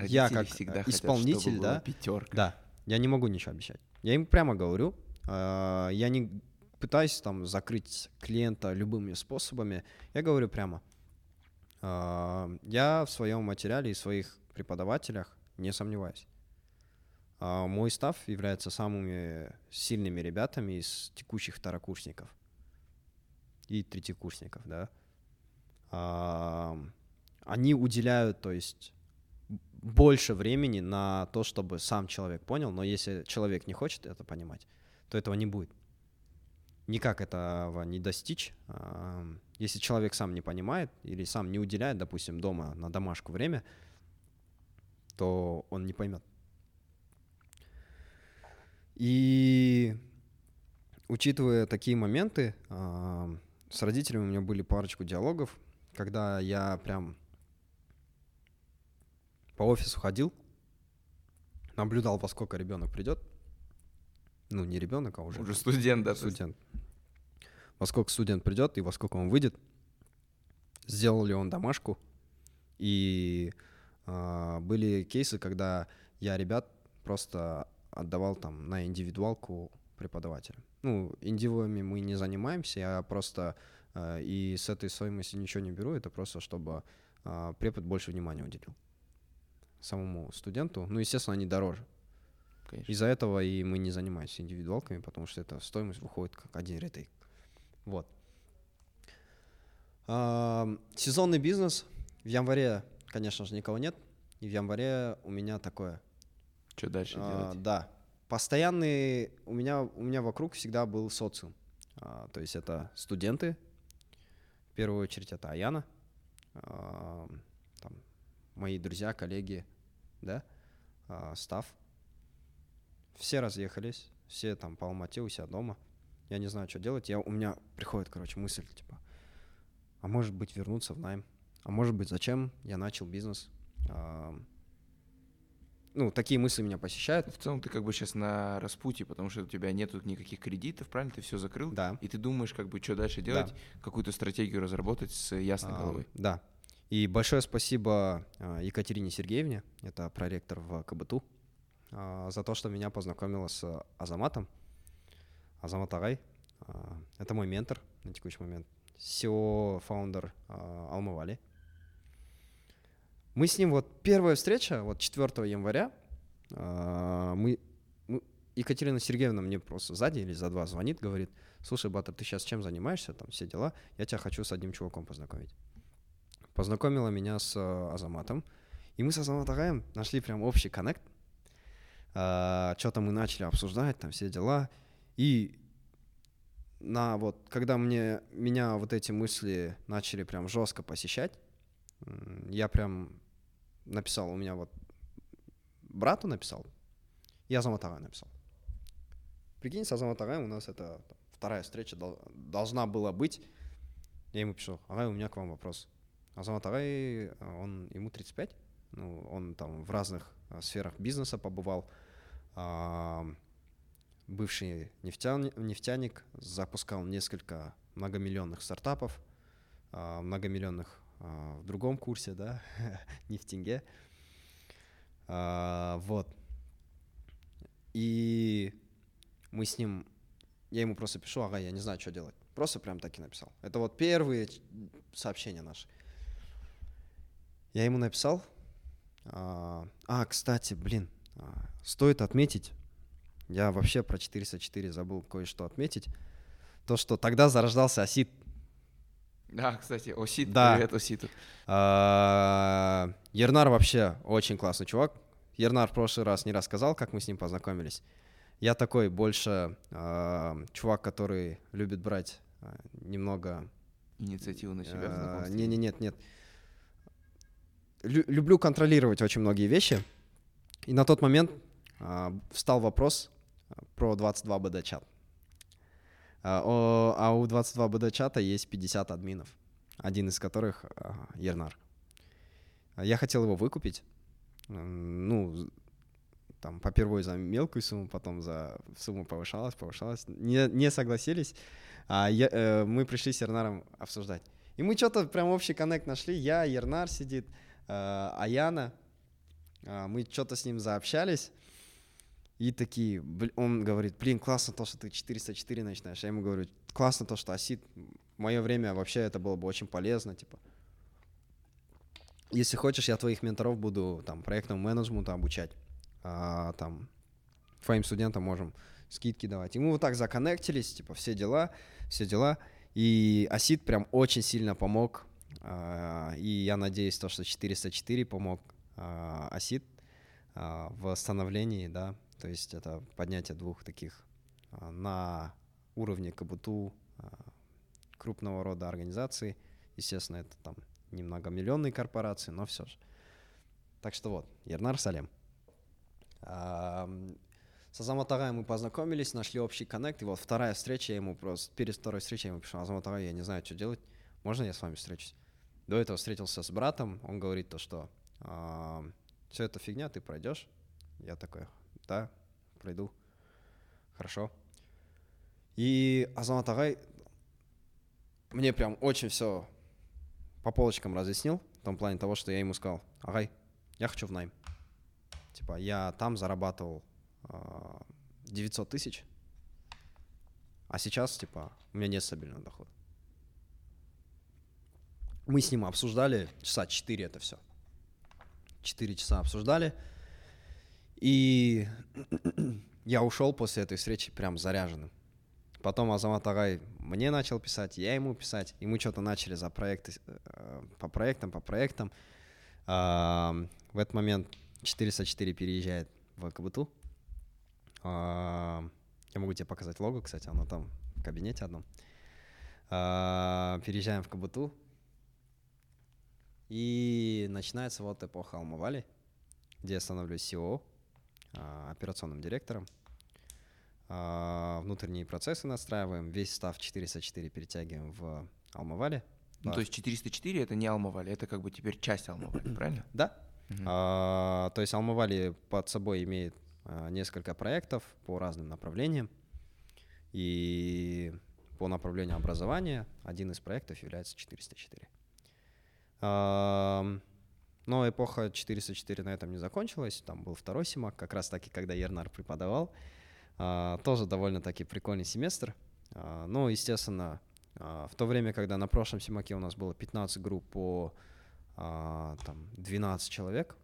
Родители я как, всегда э, хотят, исполнитель, чтобы была да, пятерка. да, я не могу ничего обещать. Я им прямо говорю, а, я не пытаюсь там закрыть клиента любыми способами. Я говорю прямо, а, я в своем материале и своих преподавателях не сомневаюсь. А, Мой став является самыми сильными ребятами из текущих второкурсников и третьекурсников, да. А, Они уделяют, то есть, больше времени на то, чтобы сам человек понял, но если человек не хочет это понимать, то этого не будет. Никак этого не достичь. Если человек сам не понимает или сам не уделяет, допустим, дома на домашку время, то он не поймет. И учитывая такие моменты, с родителями у меня были парочку диалогов, когда я прям по офису ходил, наблюдал, во сколько ребенок придет. Ну, не ребенок, а уже, Уже студент, да. студент. Во сколько студент придет и во сколько он выйдет. Сделал ли он домашку. И а, были кейсы, когда я ребят просто отдавал там на индивидуалку преподавателя. Ну, индивами мы не занимаемся, я просто а, и с этой стоимости ничего не беру, это просто чтобы а, препод больше внимания уделил самому студенту. Ну, естественно, они дороже. Из-за этого и мы не занимаемся индивидуалками, потому что эта стоимость выходит как один ретейк. Вот. А, сезонный бизнес. В январе, конечно же, никого нет. И в январе у меня такое. Что дальше А, делать? Да. Постоянный у меня, у меня вокруг всегда был социум. А, то есть это студенты, в первую очередь это Аяна, а, мои друзья, коллеги, да, а, став. Все разъехались, все там по Алмате у себя дома. Я не знаю, что делать. Я, у меня приходит, короче, мысль, типа, а может быть вернуться в найм? А может быть зачем я начал бизнес? А, ну, такие мысли меня посещают. В целом ты как бы сейчас на распутье, потому что у тебя нету никаких кредитов, правильно? Ты все закрыл. Да. И ты думаешь, как бы, что дальше делать, какую-то стратегию разработать с ясной А, головой. Да. И большое спасибо а, Екатерине Сергеевне, это проректор в КБТУ, а, за то, что меня познакомила с Азаматом. Азамат Агай. а, Это мой ментор на текущий момент. SEO фаундер Алмавали. Мы с ним вот первая встреча, вот 4 января, мы, мы- Екатерина Сергеевна мне просто сзади или за два звонит, говорит, слушай, Батыр, ты сейчас чем занимаешься, там все дела, я тебя хочу с одним чуваком познакомить. Познакомила меня с э, Азаматом, и мы с Азамат Агаем нашли прям общий коннект. Что-то мы начали обсуждать, там все дела, и на вот, когда мне, меня вот эти мысли начали прям жестко посещать, я прям написал, у меня вот брату написал, и Азамат Агай написал. Прикинь, с Азамат Агаем у нас это вторая встреча дол- должна была быть. Я ему пишу, Агай, у меня к вам вопрос. Азамат Агай, а, он, ему 35, ну, он там в разных а, сферах бизнеса побывал. А, бывший нефтяни- нефтяник, запускал несколько многомиллионных стартапов, а, многомиллионных а, в другом курсе, да, <laughs> не. А, Вот. И мы с ним, я ему просто пишу, ага, я не знаю, что делать. Просто прям так и написал. Это вот первые сообщения наши. Я ему написал. А, а, кстати, блин, а, стоит отметить, я вообще про 404 забыл кое-что отметить, то, что тогда зарождался Осит. Да, кстати, Осит, Да. привет Оситу. А, Ернар вообще очень классный чувак. Ернар в прошлый раз не рассказал, как мы с ним познакомились. Я такой больше а, чувак, который любит брать немного... Инициативу на себя в а, знакомстве. Не, не, нет, нет. Лю- люблю контролировать очень многие вещи. И на тот момент а, встал вопрос а, про 22 БД чат. А, а у 22 БД чата есть 50 админов, один из которых а, Ернар. А Я хотел его выкупить. Ну, там, попервой за мелкую сумму, потом за сумму повышалась, повышалась. Не, не согласились. А я- э, мы пришли с Ернаром обсуждать. И мы что-то прям общий коннект нашли. Я, Ернар сидит, Аяна. А, Мы что-то с ним заобщались. И такие, он говорит, блин, классно то, что ты 404 начинаешь. Я ему говорю, классно то, что осит. В мое время вообще это было бы очень полезно, типа. Если хочешь, я твоих менторов буду там проектному менеджменту обучать. А, там твоим студентам можем скидки давать. И мы вот так законнектились, типа все дела, все дела. И Асид прям очень сильно помог. А, и я надеюсь, то, что 404 помог а, Асид а, в становлении, да, то есть это поднятие двух таких на уровне КБТУ а, крупного рода организаций. Естественно, это там не многомиллионные корпорации, но все же. Так что вот, Ернар Салем. С Азамат мы познакомились, нашли общий коннект, и вот вторая встреча, я ему просто, перед второй встречей я ему пишу, Азамат я не знаю, что делать, можно я с вами встречусь? До этого встретился с братом, он говорит то, что все это фигня, ты пройдешь? Я такой, да, пройду. Хорошо. И Азамат Агай мне прям очень все по полочкам разъяснил, в том плане того, что я ему сказал, Агай, я хочу в найм. Типа, я там зарабатывал а, 900 тысяч, а сейчас, типа, у меня нет стабильного дохода. Мы с ним обсуждали часа 4 это все. 4 часа обсуждали. И <clears throat> я ушел после этой встречи прям заряженным. Потом Азамат Агай мне начал писать, я ему писать, и мы что-то начали за проекты, э, по проектам, по проектам. В этот момент 404 переезжает в КБТУ. Я могу тебе показать лого, кстати, оно там в кабинете одном. Переезжаем в КБТУ. И начинается вот эпоха Алмавали, где я становлюсь SEO, операционным директором. Внутренние процессы настраиваем, весь став 404 перетягиваем в Алмавале. Ну, то есть 404 это не Алмавали, это как бы теперь часть Алмавали, <clears throat> правильно? Да. Угу. А, то есть Алмавали под собой имеет а, несколько проектов по разным направлениям. И по направлению образования один из проектов является 404. Но эпоха 404 на этом не закончилась. Там был второй Симак, как раз таки, когда Ернар преподавал. А, тоже довольно-таки прикольный семестр. А, ну, естественно, а, в то время, когда на прошлом Симаке у нас было 15 групп по там, 12 человек,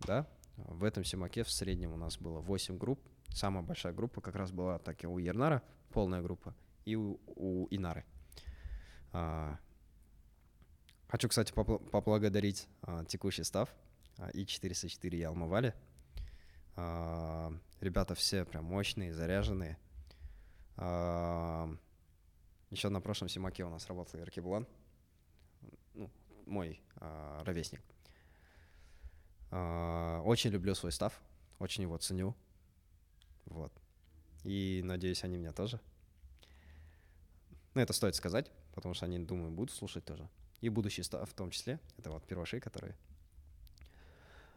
да, в этом Симаке в среднем у нас было 8 групп. Самая большая группа как раз была так и у Ернара, полная группа, и у, у Инары. Хочу, кстати, поблагодарить а, текущий став а, И-404 и Алмавали. А, ребята все прям мощные, заряженные. А, еще на прошлом Симаке у нас работал Иркиблан, ну, мой а, ровесник. А, очень люблю свой став, очень его ценю. Вот. И надеюсь, они меня тоже. Ну, это стоит сказать, потому что они, думаю, будут слушать тоже. И будущий став в том числе. Это вот первоши, которые...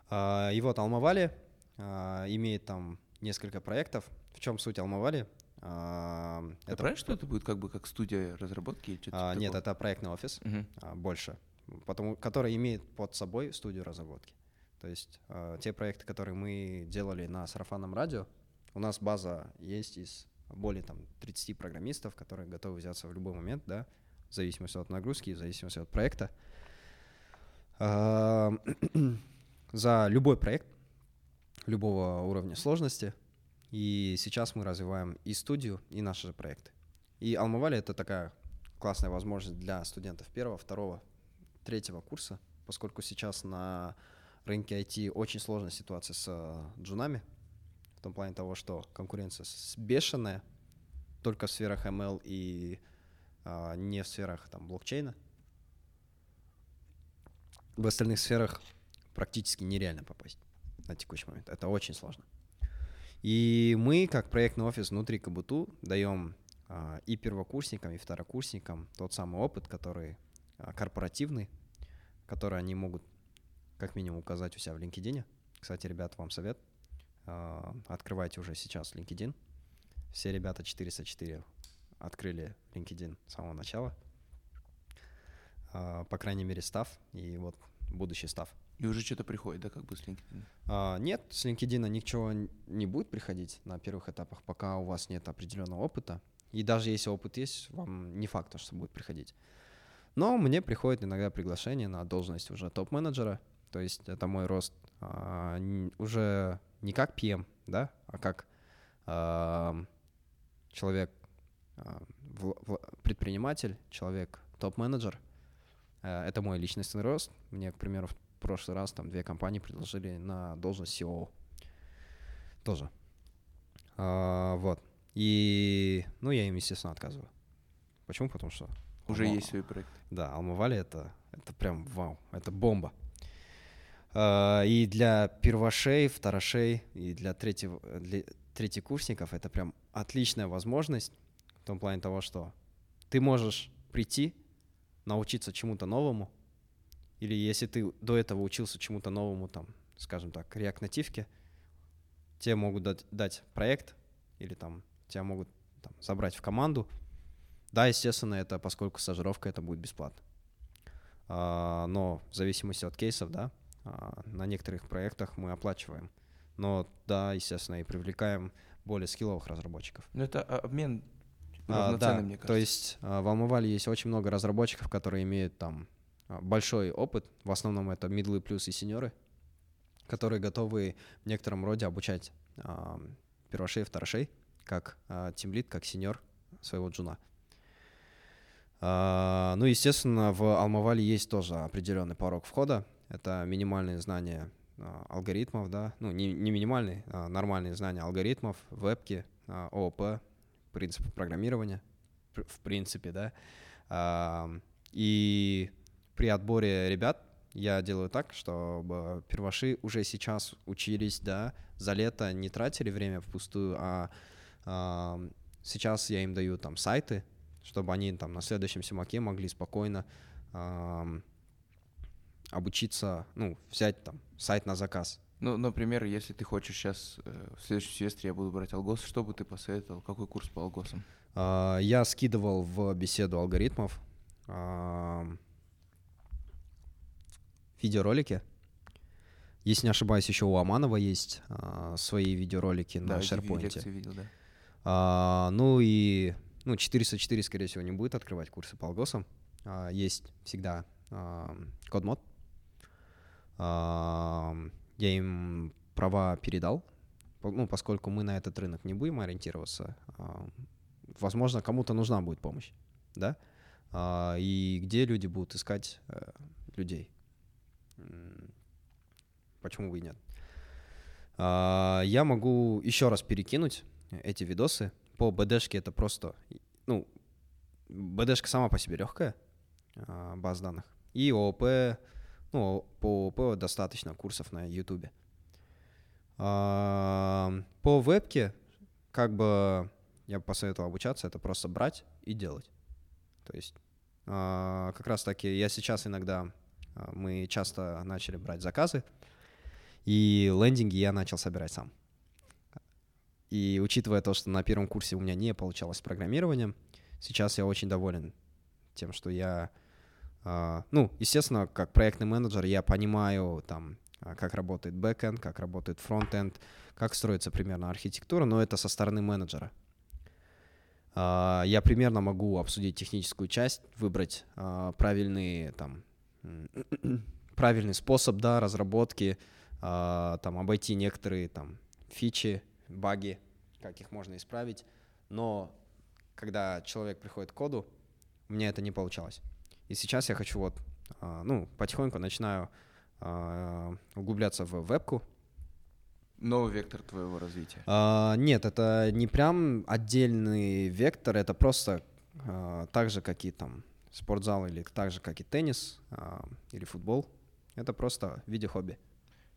А, и вот Алмавали а, имеет там несколько проектов. В чем суть Алмавали? А, это правильно, что это будет как бы как студия разработки? Или а, нет, это проектный офис угу. а, больше, потому, который имеет под собой студию разработки. То есть а, те проекты, которые мы делали на сарафанном радио, у нас база есть из более там 30 программистов, которые готовы взяться в любой момент, да, в зависимости от нагрузки, в зависимости от проекта. <clears throat> За любой проект, любого уровня сложности – и сейчас мы развиваем и студию, и наши же проекты. И Алмавали — это такая классная возможность для студентов первого, второго, третьего курса, поскольку сейчас на рынке IT очень сложная ситуация с э, джунами, в том плане того, что конкуренция бешеная, только в сферах ML и а, не в сферах там, блокчейна. В остальных сферах практически нереально попасть на текущий момент. Это очень сложно. И мы, как проектный офис внутри Кабуту, даем а, и первокурсникам, и второкурсникам тот самый опыт, который а, корпоративный, который они могут как минимум указать у себя в LinkedIn. Кстати, ребята, вам совет. А, открывайте уже сейчас LinkedIn. Все ребята 404 открыли LinkedIn с самого начала. По крайней мере, став и вот будущий став. И уже что-то приходит, да, как бы с LinkedIn? А, нет, с LinkedIn ничего не будет приходить на первых этапах, пока у вас нет определенного опыта. И даже если опыт есть, вам не факт, что будет приходить. Но мне приходит иногда приглашение на должность уже топ-менеджера. То есть это мой рост а, уже не как PM, да, а как а, человек, а, предприниматель, человек топ-менеджер. А, это мой личностный рост. Мне, к примеру, прошлый раз там две компании предложили на должность SEO. Тоже. А, вот. И, ну, я им, естественно, отказываю. Почему? Потому что... Уже Алма... есть свой проект. Да, Алмавали это, это прям вау, это бомба. А, и для первошей, второшей и для, третьего, для третьекурсников это прям отличная возможность в том плане того, что ты можешь прийти, научиться чему-то новому, или если ты до этого учился чему-то новому, там, скажем так, React нативке, тебе могут дать, дать проект или там тебя могут там, забрать в команду. Да, естественно, это поскольку стажировка, это будет бесплатно. А, но в зависимости от кейсов, да, а, на некоторых проектах мы оплачиваем. Но да, естественно, и привлекаем более скилловых разработчиков. Но это обмен а, да, мне кажется. То есть а, в Алмавале есть очень много разработчиков, которые имеют там а, большой опыт. В основном это мидлы плюс и сеньоры, которые готовы в некотором роде обучать э, первошей, второшей, как э, тимлит, как сеньор своего джуна. Э, ну, естественно, в Алмавале есть тоже определенный порог входа. Это минимальные знания э, алгоритмов, да, ну, не, не минимальные, а нормальные знания алгоритмов, вебки, ООП, принципы программирования, в принципе, да. И при отборе ребят я делаю так, чтобы первоши уже сейчас учились, да, за лето не тратили время впустую, а, сейчас я им даю там сайты, чтобы они там на следующем Симаке могли спокойно обучиться, ну, взять там сайт на заказ. Ну, например, если ты хочешь сейчас, э, в следующем семестре я буду брать алгос, что бы ты посоветовал? Какой курс по алгосам? А, я скидывал в беседу алгоритмов видеоролики. Если не ошибаюсь, еще у Аманова есть а, свои видеоролики да, на SharePoint. видел, да. А, ну и ну, 404, скорее всего, не будет открывать курсы по алгосам. А, есть всегда а, CodeMod. А, я им права передал, ну, поскольку мы на этот рынок не будем ориентироваться. А, возможно, кому-то нужна будет помощь, да? А, и где люди будут искать а, людей. Почему бы и нет? А, я могу еще раз перекинуть эти видосы. По БДшке это просто... Ну, БДшка сама по себе легкая, баз данных. И ООП, ну, по ООП достаточно курсов на Ютубе. А, по вебке, как бы я посоветовал обучаться, это просто брать и делать. То есть как раз таки я сейчас иногда а, мы часто начали брать заказы, и лендинги я начал собирать сам. И учитывая то, что на первом курсе у меня не получалось с программированием, сейчас я очень доволен тем, что я, а, ну, естественно, как проектный менеджер я понимаю там, а, как работает бэкэнд, как работает фронтенд, как строится примерно архитектура, но это со стороны менеджера. Я примерно могу обсудить техническую часть, выбрать правильные там <clears throat> правильный способ, да, разработки, там, обойти некоторые там фичи, баги, как их можно исправить. Но когда человек приходит к коду, у меня это не получалось. И сейчас я хочу вот, э, ну, потихоньку начинаю э, углубляться в вебку. Новый вектор твоего развития? А, нет, это не прям отдельный вектор, это просто а, так же, как и там спортзал или так же, как и теннис а, или футбол. Это просто в виде хобби.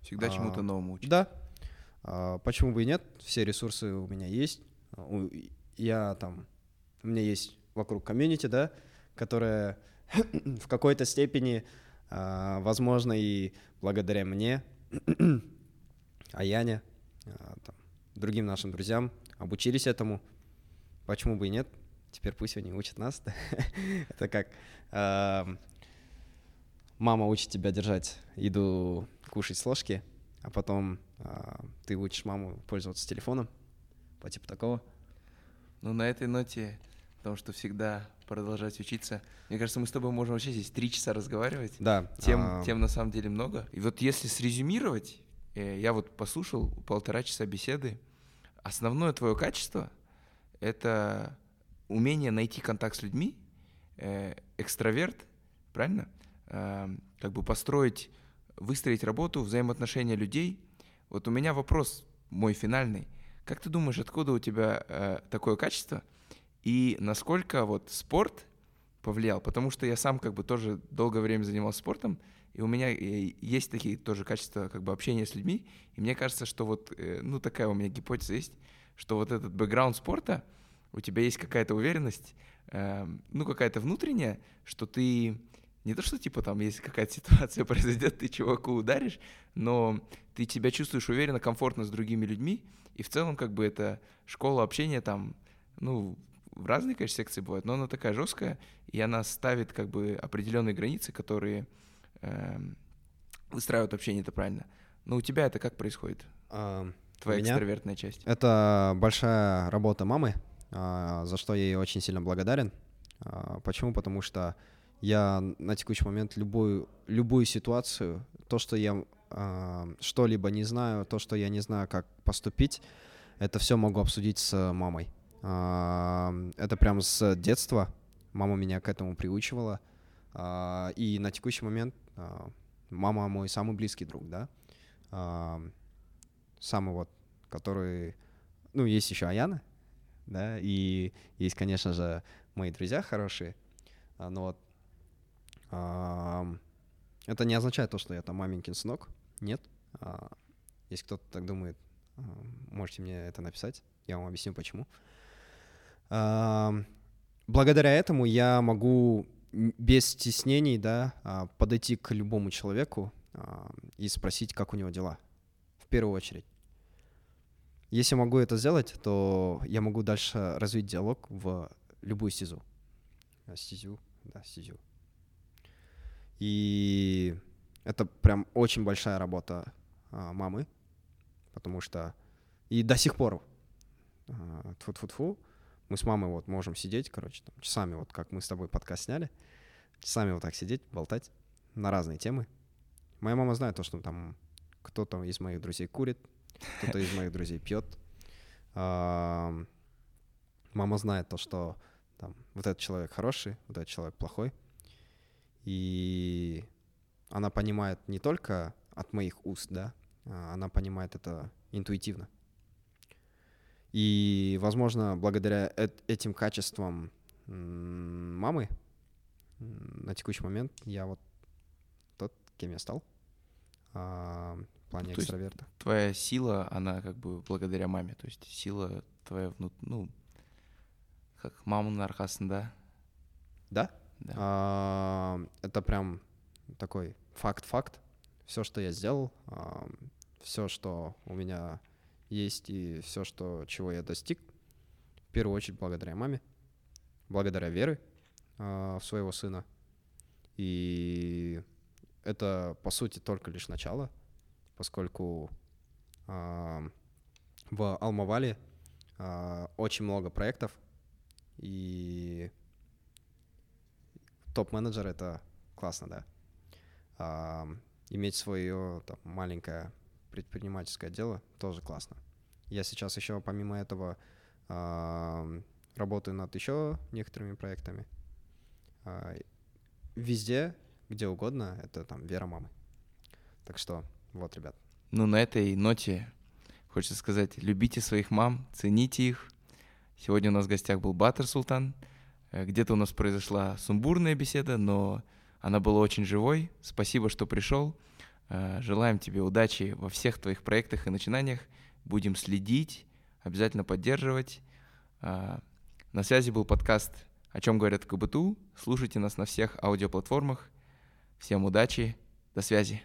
Всегда а, чему-то новому учиться. Да. А, почему бы и нет? Все ресурсы у меня есть. У, я там... У меня есть вокруг комьюнити, да, которая <clears throat> в какой-то степени, а, возможно, и благодаря мне, <clears throat> Аяне, а, там, другим нашим друзьям обучились этому. Почему бы и нет? Теперь пусть они учат нас. <laughs> Это как мама учит тебя держать еду, кушать с ложки, а потом а, ты учишь маму пользоваться телефоном, по типу такого. Ну, на этой ноте, потому что всегда продолжать учиться. Мне кажется, мы с тобой можем вообще здесь три часа разговаривать. Да. Тем, а... тем на самом деле много. И вот если срезюмировать, э, я вот послушал полтора часа беседы. Основное твое качество — это умение найти контакт с людьми, э, экстраверт, правильно? Э, как бы построить, выстроить работу, взаимоотношения людей. Вот у меня вопрос мой финальный. Как ты думаешь, откуда у тебя такое качество? И насколько вот спорт повлиял? Потому что я сам как бы тоже долгое время занимался спортом, и у меня э, есть такие тоже качества как бы общения с людьми. И мне кажется, что вот, э, ну такая у меня гипотеза есть, что вот этот бэкграунд спорта, у тебя есть какая-то уверенность, э, ну, какая-то внутренняя, что ты не то, что типа там, если какая-то ситуация <laughs> произойдет, ты чуваку ударишь, но ты себя чувствуешь уверенно, комфортно с другими людьми, и в целом как бы это школа общения там, ну, в разные, конечно, секции бывают, но она такая жесткая, и она ставит как бы определенные границы, которые э, выстраивают общение это правильно. Но у тебя это как происходит? А, Твоя экстравертная часть. Это большая работа мамы, а, за что я ей очень сильно благодарен. А, почему? Потому что я на текущий момент любую, любую ситуацию, то, что я э, что-либо не знаю, то, что я не знаю, как поступить, это все могу обсудить с мамой. Это прям с детства. Мама меня к этому приучивала. Э, и на текущий момент э, мама мой самый близкий друг, да. Самый вот, который... Ну, есть еще Аяна, да, и есть, конечно же, мои друзья хорошие, но вот это не означает то, что я там маменькин сынок. Нет. А, если кто-то так думает, а, можете мне это написать. Я вам объясню, почему. Благодаря этому я могу без стеснений да, а, подойти к любому человеку и спросить, как у него дела. В первую очередь. Если могу это сделать, то я могу дальше развить диалог в любую стезу. Стезю, да, стезю. И это прям очень большая работа а, мамы, потому что и до сих пор а, тфу-тфу-тфу, мы с мамой вот можем сидеть, короче, там, часами, вот как мы с тобой подкаст сняли, часами вот так сидеть, болтать на разные темы. Моя мама знает то, что там кто-то из моих друзей курит, кто-то из моих друзей пьет. Мама знает то, что там вот этот человек хороший, вот этот человек плохой. И она понимает не только от моих уст, да, а она понимает это интуитивно. И, возможно, благодаря этим качествам мамы на текущий момент я вот тот, кем я стал а, в плане то экстраверта. твоя сила, она как бы благодаря маме, то есть сила твоя, ну, как маманың арқасында. Да? Да. А, это прям такой факт-факт. Все, что я сделал, а, все, что у меня есть и все, что, чего я достиг, в первую очередь благодаря маме, благодаря веры а, в своего сына. И это, по сути, только лишь начало, поскольку а, в Алмавале а, очень много проектов, и топ-менеджер — это классно, да. А, иметь свое там, маленькое предпринимательское дело тоже классно. Я сейчас еще, помимо этого, работаю над еще некоторыми проектами. А, везде, где угодно, это там вера мамы. Так что, вот, ребят. Ну, на этой ноте хочется сказать, любите своих мам, цените их. Сегодня у нас в гостях был Батер Султан — Э, где-то у нас произошла сумбурная беседа, но она была очень живой. Спасибо, что пришел. Э, желаем тебе удачи во всех твоих проектах и начинаниях. Будем следить, обязательно поддерживать. Э, на связи был подкаст «О чем говорят КБТУ». Слушайте нас на всех аудиоплатформах. Всем удачи, до связи.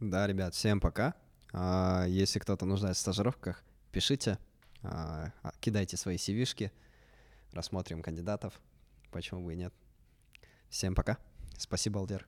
Да, ребят, всем пока. А, если кто-то нуждается в стажировках, пишите, а, кидайте свои cv рассмотрим кандидатов. Почему бы и нет? Всем пока. Спасибо, Алдер.